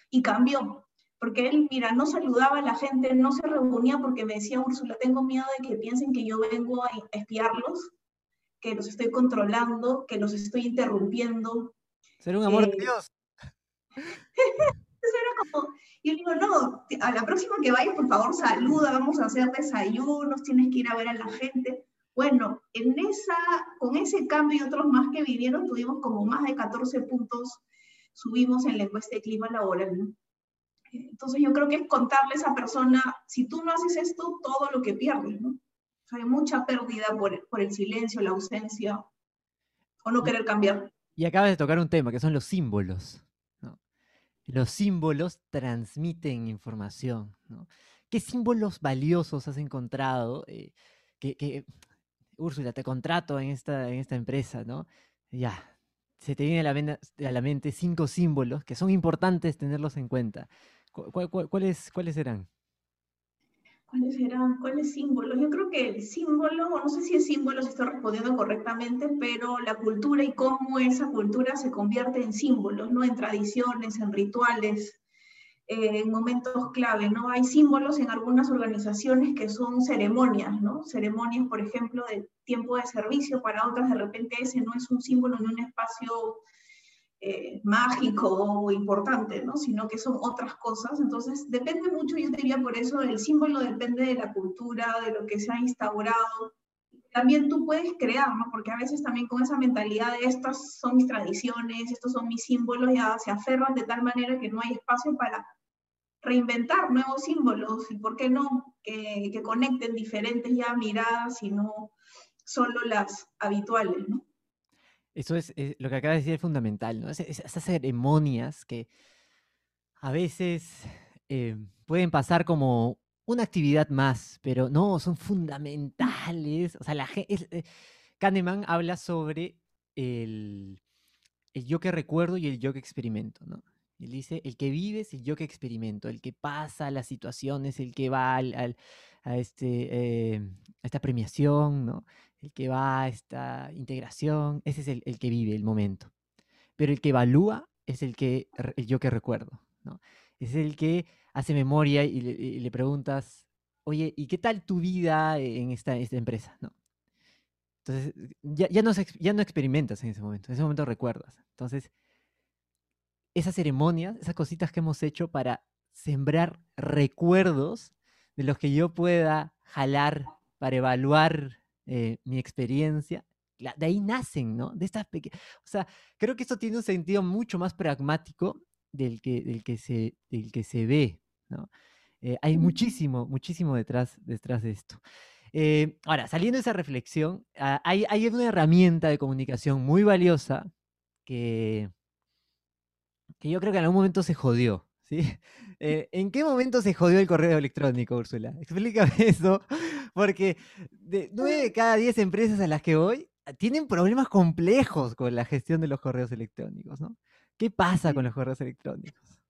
y cambió porque él, mira, no saludaba a la gente, no se reunía porque me decía, Úrsula, tengo miedo de que piensen que yo vengo a espiarlos, que los estoy controlando, que los estoy interrumpiendo. Ser un amor de eh, Dios. era como, yo digo, no, a la próxima que vayas, por favor, saluda, vamos a hacer desayunos, tienes que ir a ver a la gente. Bueno, en esa, con ese cambio y otros más que vinieron, tuvimos como más de 14 puntos, subimos en la encuesta de clima laboral. Entonces yo creo que es contarle a esa persona, si tú no haces esto, todo lo que pierdes, ¿no? hay mucha pérdida por, por el silencio, la ausencia, o no querer cambiar. Y acabas de tocar un tema, que son los símbolos. Los símbolos transmiten información. ¿Qué símbolos valiosos has encontrado? Eh, que, Úrsula, te contrato en esta, en esta empresa, ¿no? Ya, se te viene a la, a la mente cinco símbolos que son importantes tenerlos en cuenta. Cuáles, ¿Cuáles serán? ¿Cuáles eran? ¿Cuáles símbolos? Yo creo que el símbolo, no sé si es símbolo, si estoy respondiendo correctamente, pero la cultura y cómo esa cultura se convierte en símbolos, ¿no? En tradiciones, en rituales, eh, en momentos clave, ¿no? Hay símbolos en algunas organizaciones que son ceremonias, ¿no? Ceremonias, por ejemplo, de tiempo de servicio, para otras de repente ese no es un símbolo en un espacio eh, mágico o importante, ¿no? sino que son otras cosas. Entonces, depende mucho, yo diría por eso, el símbolo depende de la cultura, de lo que se ha instaurado. También tú puedes crear, porque a veces también con esa mentalidad de estas son mis tradiciones, estos son mis símbolos, ya se aferran de tal manera que no hay espacio para reinventar nuevos símbolos y, ¿por qué no?, que, que conecten diferentes ya miradas y no solo las habituales, ¿no? Eso es, eh, lo que acaba de decir es fundamental, ¿no? esas ceremonias que a veces eh, pueden pasar como una actividad más, pero no, son fundamentales. O sea, la eh, Kahneman habla sobre el, el, yo que recuerdo y el yo que experimento, ¿no? Él dice, el que vive es el yo que experimento, el que pasa las situaciones, el que va al, a, este, a esta premiación, ¿no? El que va a esta integración, ese es el, que vive el momento. Pero el que evalúa es el, que, el yo que recuerdo, ¿no? Es el que hace memoria y le, preguntas, oye, ¿y qué tal tu vida en esta, esta empresa? ¿no? Entonces, ya, ya, no, ya no experimentas en ese momento, en ese momento recuerdas. Entonces, esas ceremonias, esas cositas que hemos hecho para sembrar recuerdos de los que yo pueda jalar para evaluar eh, mi experiencia, de ahí nacen, ¿no? De estas pequeñas... O sea, creo que esto tiene un sentido mucho más pragmático del que, del que, se, del que se ve, ¿no? Eh, hay muchísimo, muchísimo detrás, detrás de esto. Eh, ahora, saliendo de esa reflexión, ah, hay, hay, una herramienta de comunicación muy valiosa que, que yo creo que en algún momento se jodió, ¿sí? ¿En qué momento se jodió el correo electrónico, Úrsula? Explícame eso, porque de 9 de cada 10 empresas a las que voy ah, tienen problemas complejos con la gestión de los correos electrónicos, ¿no? ¿Qué pasa con los correos electrónicos?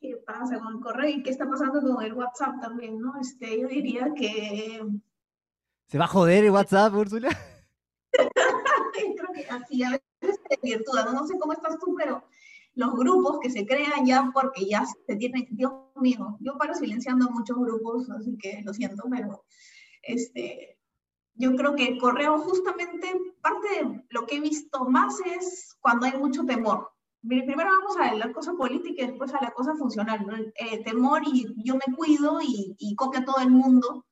¿Qué pasa con el correo y qué está pasando con el WhatsApp también, no? Este, yo diría que... ¿Se va a joder el WhatsApp, Úrsula? Creo que así, a veces se virtud, ¿no? no sé cómo estás tú, pero los grupos que se crean ya porque ya se tienen, Dios mío, yo paro silenciando muchos grupos, así que lo siento, pero este, yo creo que correo justamente parte de lo que he visto más es cuando hay mucho temor. Primero vamos a la cosa política y después a la cosa funcional. ¿no? Eh, temor y yo me cuido y, y copia a todo el mundo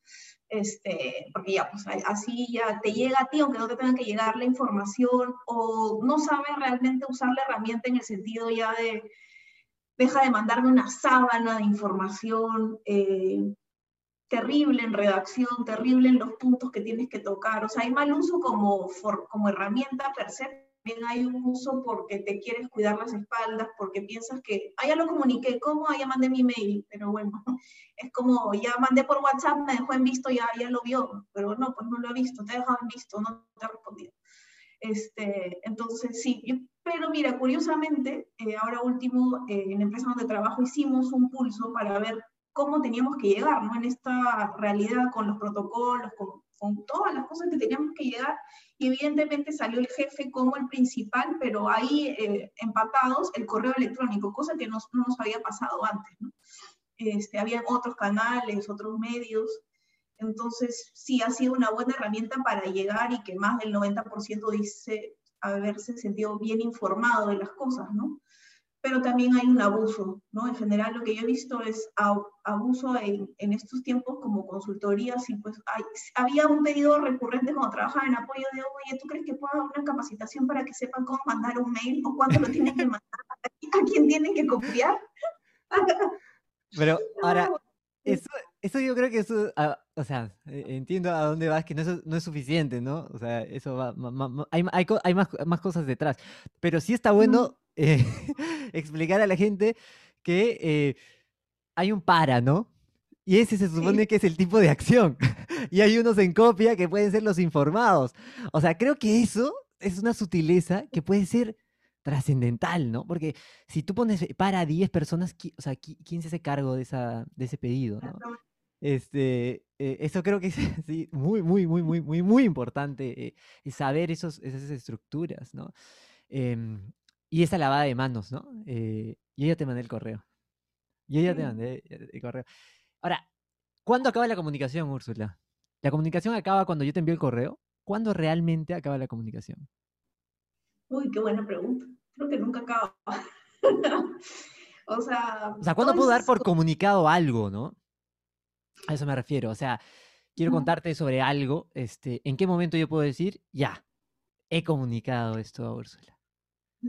este, porque ya, pues así ya te llega a ti, aunque no te tenga que llegar la información, o no sabes realmente usar la herramienta en el sentido ya de, deja de mandarme una sábana de información eh, terrible en redacción, terrible en los puntos que tienes que tocar, o sea, hay mal uso como, como herramienta per se, hay un uso porque te quieres cuidar las espaldas, porque piensas que, ah, ya lo comuniqué, ¿cómo? Ah, ya mandé mi mail, pero bueno, es como, ya mandé por WhatsApp, me dejó en visto, ya, ya lo vio, pero no, pues no lo ha visto, te ha dejado en visto, no te ha respondido. Este, entonces, sí, pero mira, curiosamente, eh, ahora último, eh, en la empresa donde trabajo hicimos un pulso para ver cómo teníamos que llegar, ¿no? En esta realidad con los protocolos, con, con todas las cosas que teníamos que llegar, y evidentemente salió el jefe como el principal, pero ahí eh, empatados el correo electrónico, cosa que no, nos había pasado antes, ¿no? Este, habían otros canales, otros medios, entonces sí ha sido una buena herramienta para llegar y que más del 90% dice haberse sentido bien informado de las cosas, ¿no? Pero también hay un abuso, ¿no? En general lo que yo he visto es abuso en, en estos tiempos como consultorías y pues hay, había un pedido recurrente cuando trabajaba en apoyo de, oye, ¿tú crees que puedo dar una capacitación para que sepan cómo mandar un mail o cuándo lo tienen que mandar? ¿A quién tienen que copiar? Pero ahora, eso, eso yo creo que eso, ah, o sea, e, entiendo a dónde vas, que no es, no es suficiente, ¿no? O sea, eso va, hay, hay, hay más, más, cosas detrás. Pero sí está bueno eh, explicar a la gente que eh, hay un para, ¿no? Y ese se supone que es el tipo de acción. y hay unos en copia que pueden ser los informados. O sea, creo que eso es una sutileza que puede ser trascendental, ¿no? Porque si tú pones para 10 personas, o sea, ¿quién se hace cargo de, esa, de ese pedido, ¿no? Este, eh, eso creo que es sí, muy, muy, muy, muy, muy, muy importante, eh, saber esos, esas estructuras, ¿no? Em, y esa lavada de manos, ¿no? Eh, yo ya te mandé el correo. Yo ya te mandé el correo. Ahora, ¿cuándo acaba la comunicación, Úrsula? ¿La comunicación acaba cuando yo te envío el correo? ¿Cuándo realmente acaba la comunicación? Uy, qué buena pregunta creo que nunca acaba. o sea... O sea, ¿cuándo puedo dar por comunicado algo, no? A eso me refiero. O sea, quiero contarte sobre algo. Este, ¿En qué momento yo puedo decir, ya, he comunicado esto a Úrsula?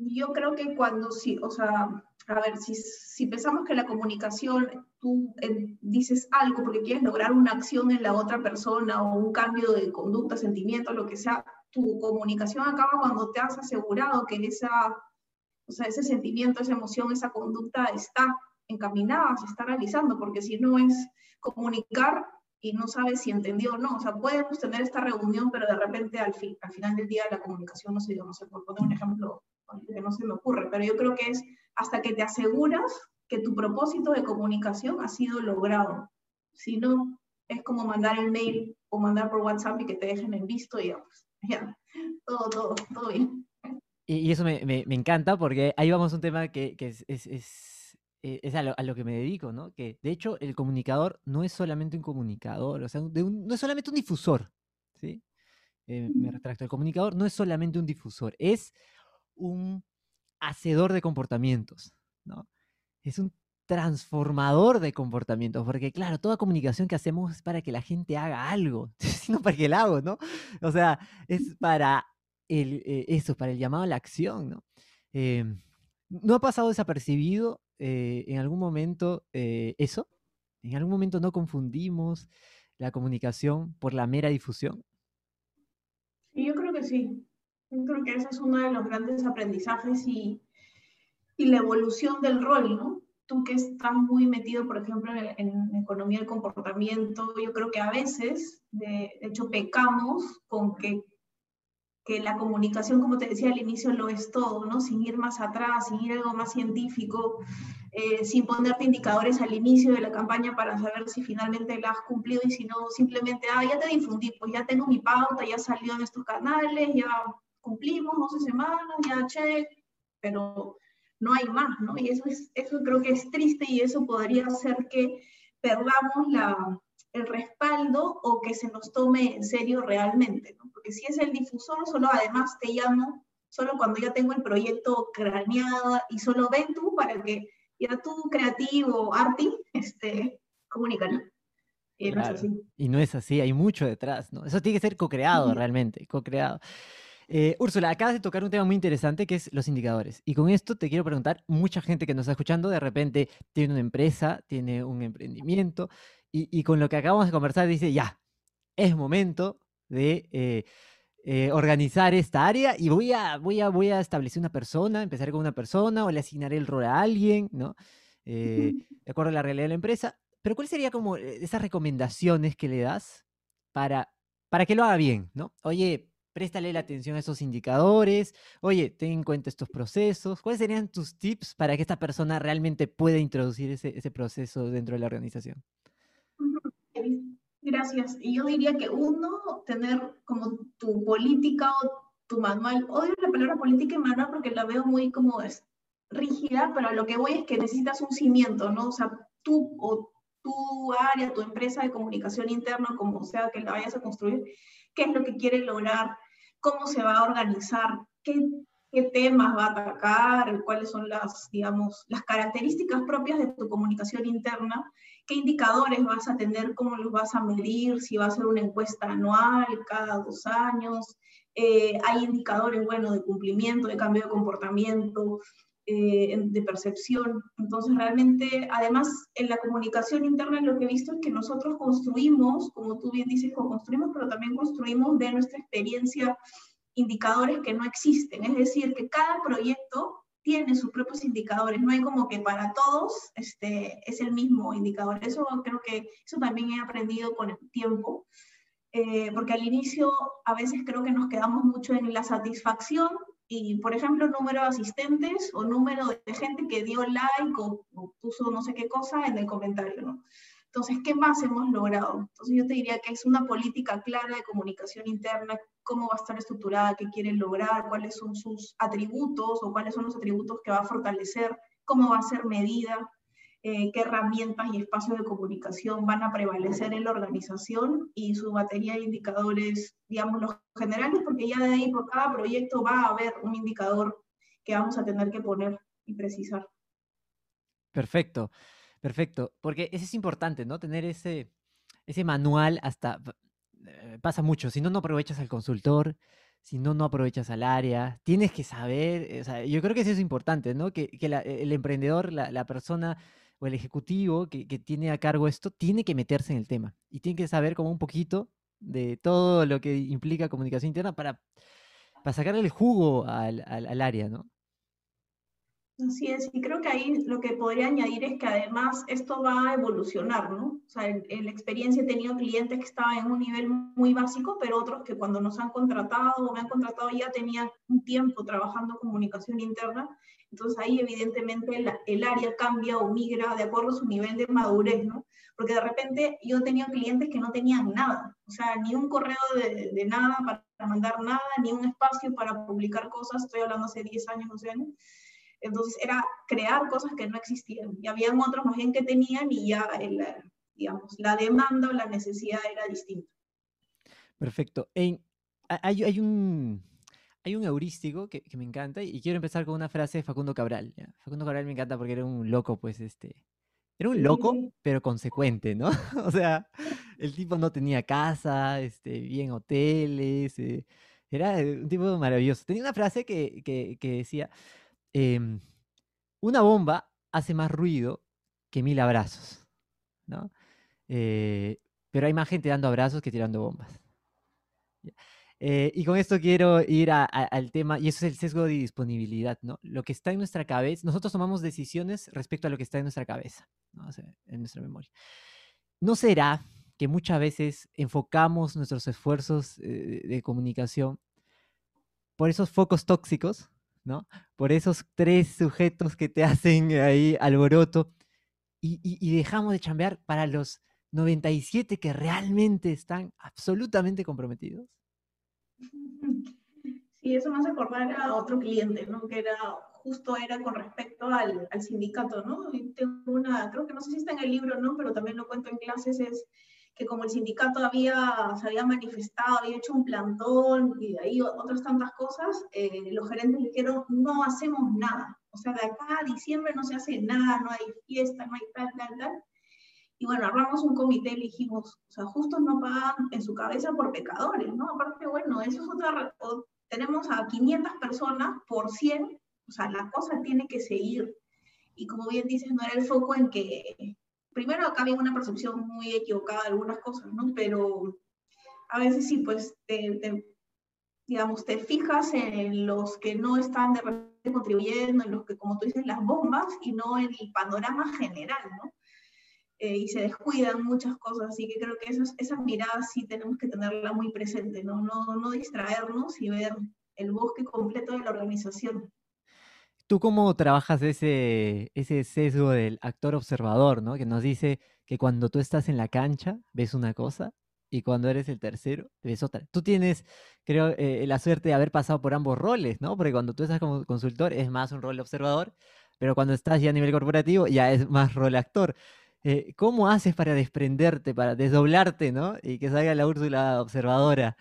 Yo creo que cuando sí, o sea, a ver, si, si pensamos que la comunicación, tú eh, dices algo porque quieres lograr una acción en la otra persona o un cambio de conducta, sentimiento, lo que sea, tu comunicación acaba cuando te has asegurado que esa o sea, ese sentimiento, esa emoción, esa conducta está encaminada, se está realizando, porque si no es comunicar y no sabes si entendió o no, o sea, podemos tener esta reunión, pero de repente al, fin, al final del día la comunicación no se dio, no sé, por poner un ejemplo que no se me ocurre, pero yo creo que es hasta que te aseguras que tu propósito de comunicación ha sido logrado. Si no, es como mandar el mail o mandar por WhatsApp y que te dejen en visto y ya, pues, ya, todo, todo, todo bien. Y, eso me, me, encanta porque ahí vamos a un tema que, que es, es, es, eh, es a, lo, a, lo, que me dedico, ¿no? Que de hecho el comunicador no es solamente un comunicador, o sea, de un, no es solamente un difusor, ¿sí? Eh, me retracto, el comunicador no es solamente un difusor, es un hacedor de comportamientos, ¿no? Es un transformador de comportamientos, porque claro, toda comunicación que hacemos es para que la gente haga algo, sino para que la hago, ¿no? O sea, es para el, eh, eso, para el llamado a la acción, ¿no? Em, ¿No ha pasado desapercibido eh, en algún momento eh, eso? ¿En algún momento no confundimos la comunicación por la mera difusión? Yo creo que sí. Yo creo que ese es uno de los grandes aprendizajes y, y la evolución del rol, ¿no? Tú que estás muy metido, por ejemplo, en, en economía del comportamiento, yo creo que a veces, de hecho, pecamos con que que la comunicación, como te decía al inicio, lo es todo, ¿no? Sin ir más atrás, sin ir algo más científico, eh, sin ponerte indicadores al inicio de la campaña para saber si finalmente la has cumplido y si no, simplemente, ah, ya te difundí, pues ya tengo mi pauta, ya salió en estos canales, ya cumplimos 12 semanas, ya check, pero no hay más, ¿no? Y eso, es, eso creo que es triste y eso podría hacer que perdamos la, el respaldo o que se nos tome en serio realmente, ¿no? Porque si es el difusor, solo además te llamo solo cuando ya tengo el proyecto craneado y solo ven tú para que ya tú, creativo, arti, este, comunícalo. Y no es así. Y no es así, hay mucho detrás, ¿no? Eso tiene que ser co-creado realmente, co-creado. Eh, Úrsula, acabas de tocar un tema muy interesante que es los indicadores. Y con esto te quiero preguntar, mucha gente que nos está escuchando de repente tiene una empresa, tiene un emprendimiento y, con lo que acabamos de conversar dice, ya, es momento de eh, eh, organizar esta área y voy a, voy, a, voy a establecer una persona, empezar con una persona o le asignaré el rol a alguien, ¿no? Eh, de acuerdo a la realidad de la empresa. Pero ¿cuáles serían como esas recomendaciones que le das para, para que lo haga bien, ¿no? Oye, préstale la atención a esos indicadores, oye, ten en cuenta estos procesos. ¿Cuáles serían tus tips para que esta persona realmente pueda introducir ese, proceso dentro de la organización? Gracias. Yo diría que uno, tener como tu política o tu manual, odio la palabra política y manual porque la veo muy como rígida, pero lo que voy es que necesitas un cimiento, ¿no? O sea, tú o tu área, tu empresa de comunicación interna, como sea que la vayas a construir, qué es lo que quiere lograr, cómo se va a organizar, qué qué temas va a atacar, cuáles son las, digamos, las características propias de tu comunicación interna, qué indicadores vas a tener, cómo los vas a medir, si va a ser una encuesta anual, cada dos años, eh, hay indicadores, bueno, de cumplimiento, de cambio de comportamiento, eh, de percepción. Entonces, realmente, además, en la comunicación interna lo que he visto es que nosotros construimos, como tú bien dices, construimos, pero también construimos de nuestra experiencia indicadores que no existen. Es decir, que cada proyecto tiene sus propios indicadores, no hay como que para todos este, es el mismo indicador. Eso creo que eso también he aprendido con el tiempo, eh, porque al inicio a veces creo que nos quedamos mucho en la satisfacción y, por ejemplo, número de asistentes o número de gente que dio like o, o puso no sé qué cosa en el comentario, ¿no? Entonces, ¿qué más hemos logrado? Entonces, yo te diría que es una política clara de comunicación interna, cómo va a estar estructurada, qué quieren lograr, cuáles son sus atributos o cuáles son los atributos que va a fortalecer, cómo va a ser medida, eh, qué herramientas y espacios de comunicación van a prevalecer en la organización y su batería de indicadores, digamos, los generales, porque ya de ahí por cada proyecto va a haber un indicador que vamos a tener que poner y precisar. Perfecto. Perfecto, porque eso es importante, ¿no? Tener ese, ese manual hasta... Eh, pasa mucho, si no, no aprovechas al consultor, si no, no aprovechas al área, tienes que saber, o sea, yo creo que eso es importante, ¿no? Que, que el emprendedor, la, persona o el ejecutivo que, tiene a cargo esto, tiene que meterse en el tema y tiene que saber como un poquito de todo lo que implica comunicación interna para, para sacarle el jugo al, al área, ¿no? Así es, y creo que ahí lo que podría añadir es que además esto va a evolucionar, ¿no? O sea, en, la experiencia he tenido clientes que estaban en un nivel muy básico, pero otros que cuando nos han contratado o me han contratado ya tenían un tiempo trabajando comunicación interna. Entonces ahí evidentemente el área cambia o migra de acuerdo a su nivel de madurez, ¿no? Porque de repente yo tenía clientes que no tenían nada, o sea, ni un correo de, de nada para mandar nada, ni un espacio para publicar cosas, estoy hablando hace 10 años, 12 años entonces era crear cosas que no existían. Y habían otros más bien que tenían y ya, el, digamos, la demanda o la necesidad era distinta. Perfecto. hay, hay, un, hay un heurístico que, que, me encanta y quiero empezar con una frase de Facundo Cabral. ¿ya? Facundo Cabral me encanta porque era un loco, pues este... Era un loco, pero consecuente, ¿no? o sea, el tipo no tenía casa, este, vivía en hoteles, eh, era un tipo maravilloso. Tenía una frase que, que, que decía, Em, una bomba hace más ruido que mil abrazos, ¿no? Eh, pero hay más gente dando abrazos que tirando bombas. Eh, y con esto quiero ir al tema, y eso es el sesgo de disponibilidad, ¿no? Lo que está en nuestra cabeza, nosotros tomamos decisiones respecto a lo que está en nuestra cabeza, ¿no? en nuestra memoria. ¿No será que muchas veces enfocamos nuestros esfuerzos eh, de comunicación por esos focos tóxicos ¿no? Por esos tres sujetos que te hacen ahí alboroto y, y, dejamos de chambear para los 97 que realmente están absolutamente comprometidos. Sí, eso me hace acordar a otro cliente, ¿no? Que era, justo era con respecto al, al sindicato, ¿no? Y tengo una, creo que no sé si está en el libro, ¿no? Pero también lo cuento en clases, es que como el sindicato había, se había manifestado, había hecho un plantón y de ahí otras tantas cosas, eh, los gerentes dijeron, no hacemos nada. O sea, de acá a diciembre no se hace nada, no hay fiesta, no hay tal, tal, tal. Y bueno, armamos un comité y dijimos, o sea, justos no pagan en su cabeza por pecadores, ¿no? Aparte, bueno, eso es otra, tenemos a 500 personas por 100, o sea, la cosa tiene que seguir. Y como bien dices, no era el foco en que primero acá había una percepción muy equivocada de algunas cosas, ¿no? Pero a veces sí, pues, te, digamos, te fijas en los que no están de repente contribuyendo, en los que, como tú dices, las bombas, y no en el panorama general, ¿no? Eh, y se descuidan muchas cosas, así que creo que esas, miradas sí tenemos que tenerla muy presente, ¿no? No, no distraernos y ver el bosque completo de la organización. ¿Tú cómo trabajas ese, ese sesgo del actor observador, ¿no? Que nos dice que cuando tú estás en la cancha ves una cosa y cuando eres el tercero ves otra. Tú tienes, creo, eh, la suerte de haber pasado por ambos roles, ¿no? Porque cuando tú estás como consultor es más un rol observador, pero cuando estás ya a nivel corporativo ya es más rol actor. Eh, ¿Cómo haces para desprenderte, para desdoblarte, ¿no? Y que salga la Úrsula observadora?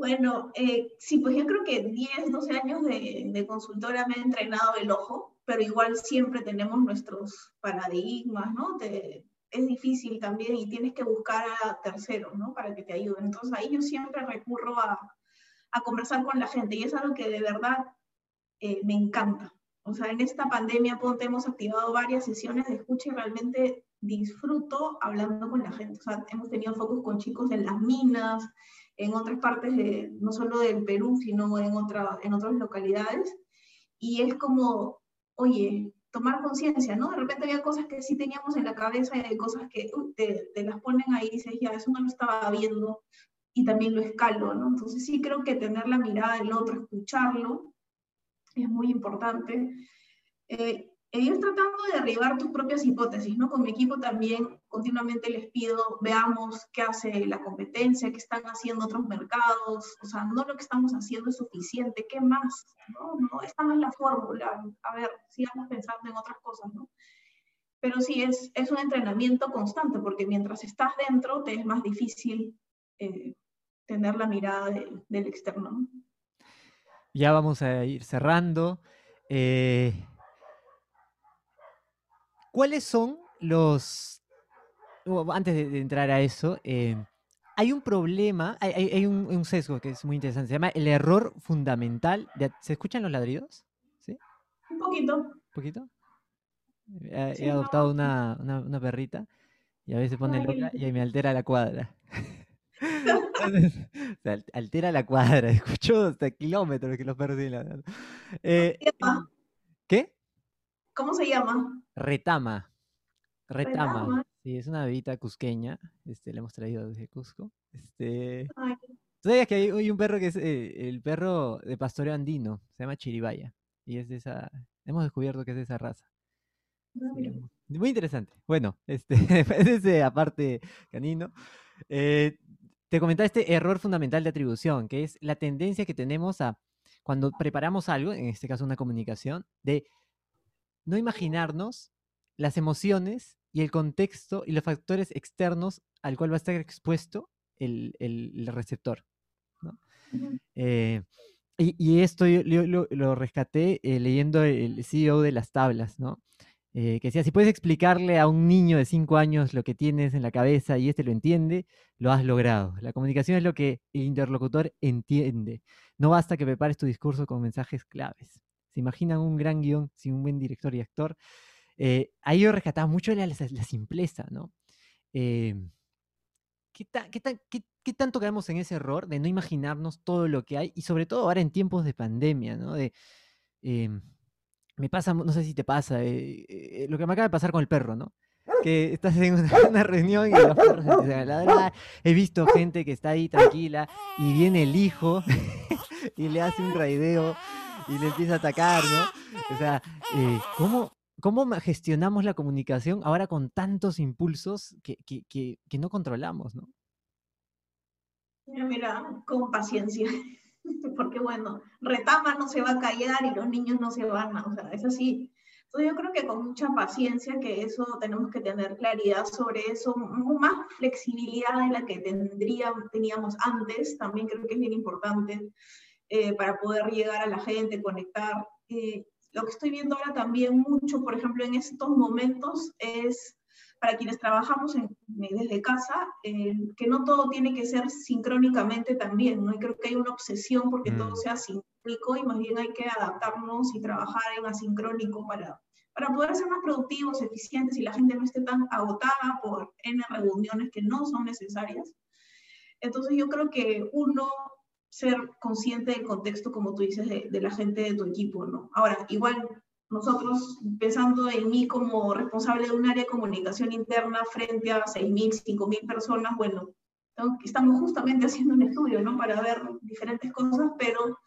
Bueno, eh, sí, pues yo creo que 10, 12 años de, de, consultora me ha entrenado el ojo, pero igual siempre tenemos nuestros paradigmas, ¿no? es difícil también y tienes que buscar a terceros, ¿no? Para que te ayuden. Entonces ahí yo siempre recurro a, a conversar con la gente y es algo que de verdad eh, me encanta. O sea, en esta pandemia ponte, hemos activado varias sesiones de escucha y realmente disfruto hablando con la gente. O sea, hemos tenido focos con chicos en las minas, en otras partes de, no solo del Perú, sino en, otra, en otras localidades. Y es como, oye, tomar conciencia, ¿no? De repente había cosas que sí teníamos en la cabeza y hay cosas que te, te, las ponen ahí y dices, ya, eso no lo estaba viendo y también lo escalo, ¿no? Entonces sí creo que tener la mirada del otro, escucharlo, es muy importante. Eh, e ir tratando de derribar tus propias hipótesis, ¿no? Con mi equipo también continuamente les pido, veamos qué hace la competencia, qué están haciendo otros mercados, o sea, no lo que estamos haciendo es suficiente, ¿qué más? No, no esta no es la fórmula, a ver, sigamos pensando en otras cosas, ¿no? Pero sí, es, es un entrenamiento constante, porque mientras estás dentro te es más difícil eh, tener la mirada del externo. Ya vamos a ir cerrando. Eh, ¿Cuáles son los... Antes de, entrar a eso, eh, hay un problema, hay, un, sesgo que es muy interesante, se llama el error fundamental. ¿Se escuchan los ladridos? ¿Sí? Un poquito. ¿Un poquito? He, adoptado una, una, perrita y a veces pone loca y me altera la cuadra. altera la cuadra, escucho hasta kilómetros que los perros tienen. Eh, ¿Qué? ¿Cómo se llama? Retama. Retama. Sí, es una bebita cusqueña. Este, le hemos traído desde Cusco. Este. ¿Sabías que hay, un perro que es eh, el perro de pastoreo andino? Se llama Chiribaya. Y es de esa. Hemos descubierto que es de esa raza. Ah, muy interesante. Bueno, este, ese aparte canino. Eh, te comentaba este error fundamental de atribución, que es la tendencia que tenemos a, cuando preparamos algo, en este caso una comunicación, de no imaginarnos las emociones y el contexto y los factores externos al cual va a estar expuesto el, receptor. Eh, y, esto yo, lo, rescaté eh, leyendo el CEO de las tablas, ¿no? Eh, que decía, si puedes explicarle a un niño de 5 años lo que tienes en la cabeza y este lo entiende, lo has logrado. La comunicación es lo que el interlocutor entiende. No basta que prepares tu discurso con mensajes claves. ¿Se imaginan un gran guion sin un buen director y actor? Eh, ahí yo rescataba mucho la, simpleza, ¿no? Eh, ¿qué, tanto caemos en ese error de no imaginarnos todo lo que hay? Y sobre todo ahora en tiempos de pandemia, ¿no? Em, me pasa, no sé si te pasa, eh, lo que me acaba de pasar con el perro, ¿no? que estás en una, reunión y los perros empiezan a ladrar. He visto gente que está ahí tranquila y viene el hijo y le hace un raideo y le empieza a atacar, ¿no? O sea, eh, ¿cómo, ¿cómo gestionamos la comunicación ahora con tantos impulsos que, que, que, no controlamos, ¿no? Mira, con paciencia, porque bueno, Retama no se va a callar y los niños no se van a, o sea, es así. Entonces yo creo que con mucha paciencia, que eso tenemos que tener claridad sobre eso, más flexibilidad de la que tendríamos, teníamos antes, también creo que es bien importante. Eh, para poder llegar a la gente, conectar. Eh, lo que estoy viendo ahora también mucho, por ejemplo, en estos momentos es para quienes trabajamos desde casa, que no todo tiene que ser sincrónicamente también, ¿no? Y creo que hay una obsesión porque todo mm. sea sincrónico y más bien hay que adaptarnos y trabajar en asincrónico para, para poder ser más productivos, eficientes y la gente no esté tan agotada por N reuniones que no son necesarias. Entonces yo creo que uno ser consciente del contexto, como tú dices, de, la gente de tu equipo, ¿no? Ahora, igual nosotros, pensando en mí como responsable de un área de comunicación interna frente a 6.000, 5.000 personas, bueno, estamos justamente haciendo un estudio, ¿no? Para ver diferentes cosas, pero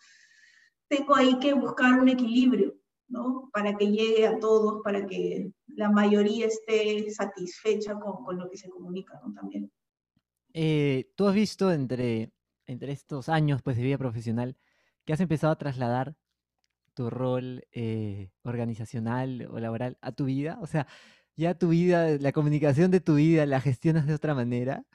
tengo ahí que buscar un equilibrio, ¿no? Para que llegue a todos, para que la mayoría esté satisfecha con, con lo que se comunica. También. Eh, Tú has visto entre entre estos años pues, de vida profesional que has empezado a trasladar tu rol eh, organizacional o laboral a tu vida? O sea, ya tu vida, la comunicación de tu vida, la gestionas de otra manera.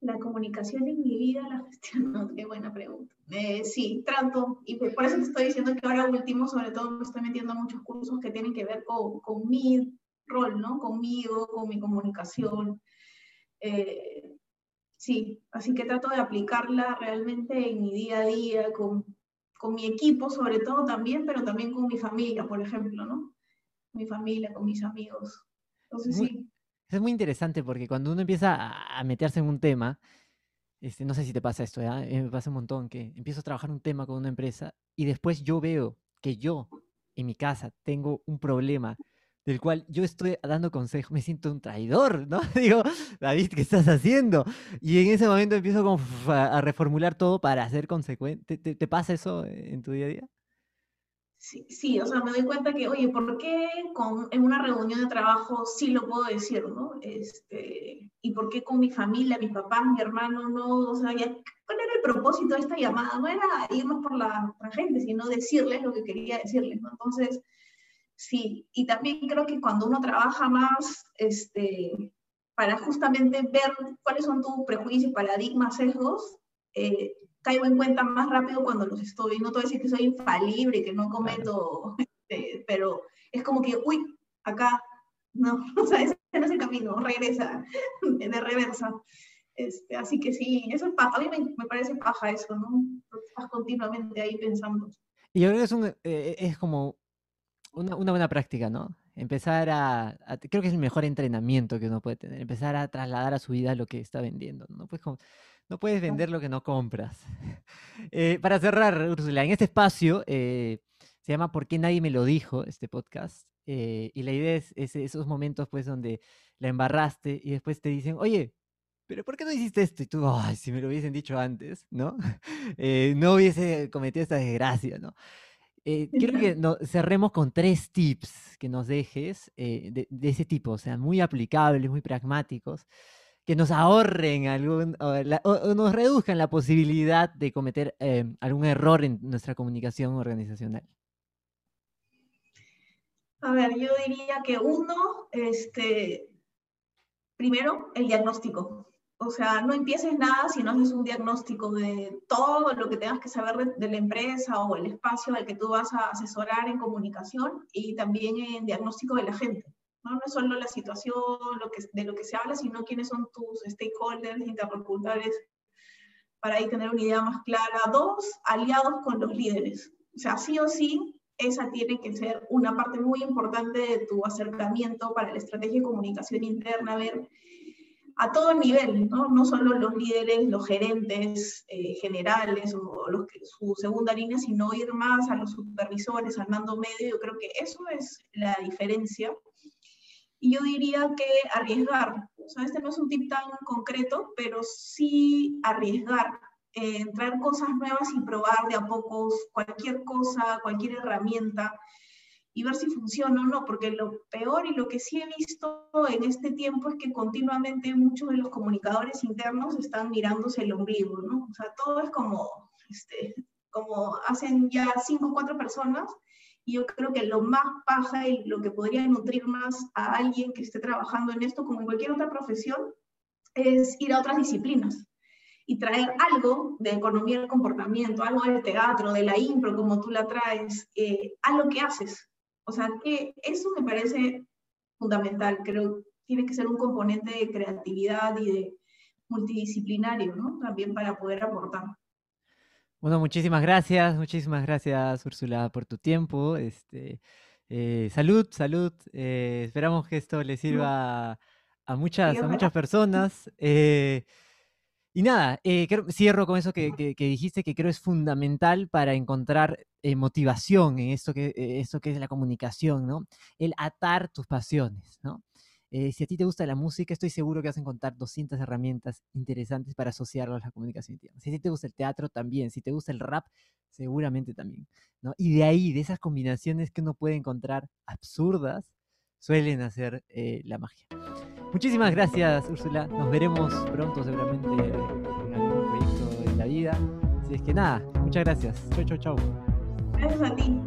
La comunicación en mi vida la gestiono, qué buena pregunta. Eh, sí, trato, y por eso te estoy diciendo que ahora último, sobre todo, me estoy metiendo a muchos cursos que tienen que ver con, con mi rol, ¿no? Conmigo, con mi comunicación. Eh, sí, así que trato de aplicarla realmente en mi día a día, con, con mi equipo sobre todo también, pero también con mi familia, por ejemplo, ¿no? Mi familia, con mis amigos. Entonces, sí. Es muy interesante porque cuando uno empieza a meterse en un tema, este, no sé si te pasa esto. Eh, me pasa un montón que empiezo a trabajar un tema con una empresa y después yo veo que yo en mi casa tengo un problema del cual yo estoy dando consejos, me siento un traidor, ¿no? Digo, David, ¿qué estás haciendo? Y en ese momento empiezo como a reformular todo para ser consecuente. ¿Te, pasa eso en tu día a día? Sí, sí, o sea, me doy cuenta que, oye, ¿por qué con, en una reunión de trabajo sí lo puedo decir, ¿no? Este, ¿Y por qué con mi familia, mi papá, mi hermano, no? O sea, ¿cuál era el propósito de esta llamada? No era irnos por la gente, sino decirles lo que quería decirles, ¿no? Entonces, Sí, y también creo que cuando uno trabaja más este, para justamente ver cuáles son tus prejuicios, paradigmas, sesgos, eh, caigo en cuenta más rápido cuando los estoy. No te voy a decir que soy infalible, que no cometo, este, pero es como que, uy, acá, no, o sea, ese no es el camino, regresa, de reversa. Este, así que sí, eso es paja. A mí me, parece paja eso, ¿no? Estás continuamente ahí pensando. Y que es, un, eh, es como una, buena práctica, ¿no? Empezar a, creo que es el mejor entrenamiento que uno puede tener, empezar a trasladar a su vida lo que está vendiendo, ¿no? Pues no puedes vender lo que no compras. Eh, para cerrar, Ursula, en este espacio eh, se llama ¿Por qué nadie me lo dijo? este podcast. Eh, y la idea es, esos momentos pues donde la embarraste y después te dicen, oye, pero ¿por qué no hiciste esto? Y tú, ay, si me lo hubiesen dicho antes, ¿no? no hubiese cometido esta desgracia, ¿no? Eh, quiero que cerremos con tres tips que nos dejes eh, de, ese tipo, o sea, muy aplicables, muy pragmáticos, que nos ahorren algún, o, nos reduzcan la posibilidad de cometer eh, algún error en nuestra comunicación organizacional. A ver, yo diría que uno, este, primero, el diagnóstico. O sea, no empieces nada si no haces un diagnóstico de todo lo que tengas que saber de, la empresa o el espacio al que tú vas a asesorar en comunicación y también en diagnóstico de la gente. No, es solo la situación de lo que se habla, sino quiénes son tus stakeholders, interlocutores, para ahí tener una idea más clara. Dos, aliados con los líderes. O sea, sí o sí, esa tiene que ser una parte muy importante de tu acercamiento para la estrategia de comunicación interna, ver a todo nivel, ¿no? no solo los líderes, los gerentes eh, generales o los su segunda línea, sino ir más a los supervisores, al mando medio. Yo creo que eso es la diferencia. Y yo diría que arriesgar, o sea, este no es un tip tan concreto, pero sí arriesgar, eh, entrar cosas nuevas y probar de a pocos cualquier cosa, cualquier herramienta y ver si funciona o no, porque lo peor y lo que sí he visto en este tiempo es que continuamente muchos de los comunicadores internos están mirándose el ombligo, ¿no? O sea, todo es como, este, como hacen ya cinco o cuatro personas, y yo creo que lo más paja y lo que podría nutrir más a alguien que esté trabajando en esto, como en cualquier otra profesión, es ir a otras disciplinas y traer algo de economía del comportamiento, algo del teatro, de la impro, como tú la traes, eh, a lo que haces. O sea, que eso me parece fundamental. Creo que tiene que ser un componente de creatividad y de multidisciplinario, ¿no? También para poder aportar. Bueno, muchísimas gracias, muchísimas gracias, Úrsula, por tu tiempo. Este, eh, salud, salud. Eh, esperamos que esto le sirva a muchas, a muchas personas. Eh, y nada, eh, cierro con eso que, dijiste que creo es fundamental para encontrar eh, motivación en esto que, eh, esto que es la comunicación, ¿no? El atar tus pasiones, ¿no? si a ti te gusta la música, estoy seguro que vas a encontrar 200 herramientas interesantes para asociarlo a la comunicación Si a ti te gusta el teatro, también. Si te gusta el rap, seguramente también, ¿no? Y de ahí, de esas combinaciones que uno puede encontrar absurdas, suelen hacer la magia. Muchísimas gracias, Úrsula. Nos veremos pronto, seguramente, en algún proyecto de la vida. Así es que nada, muchas gracias. Chau, chau, chau. Gracias a ti.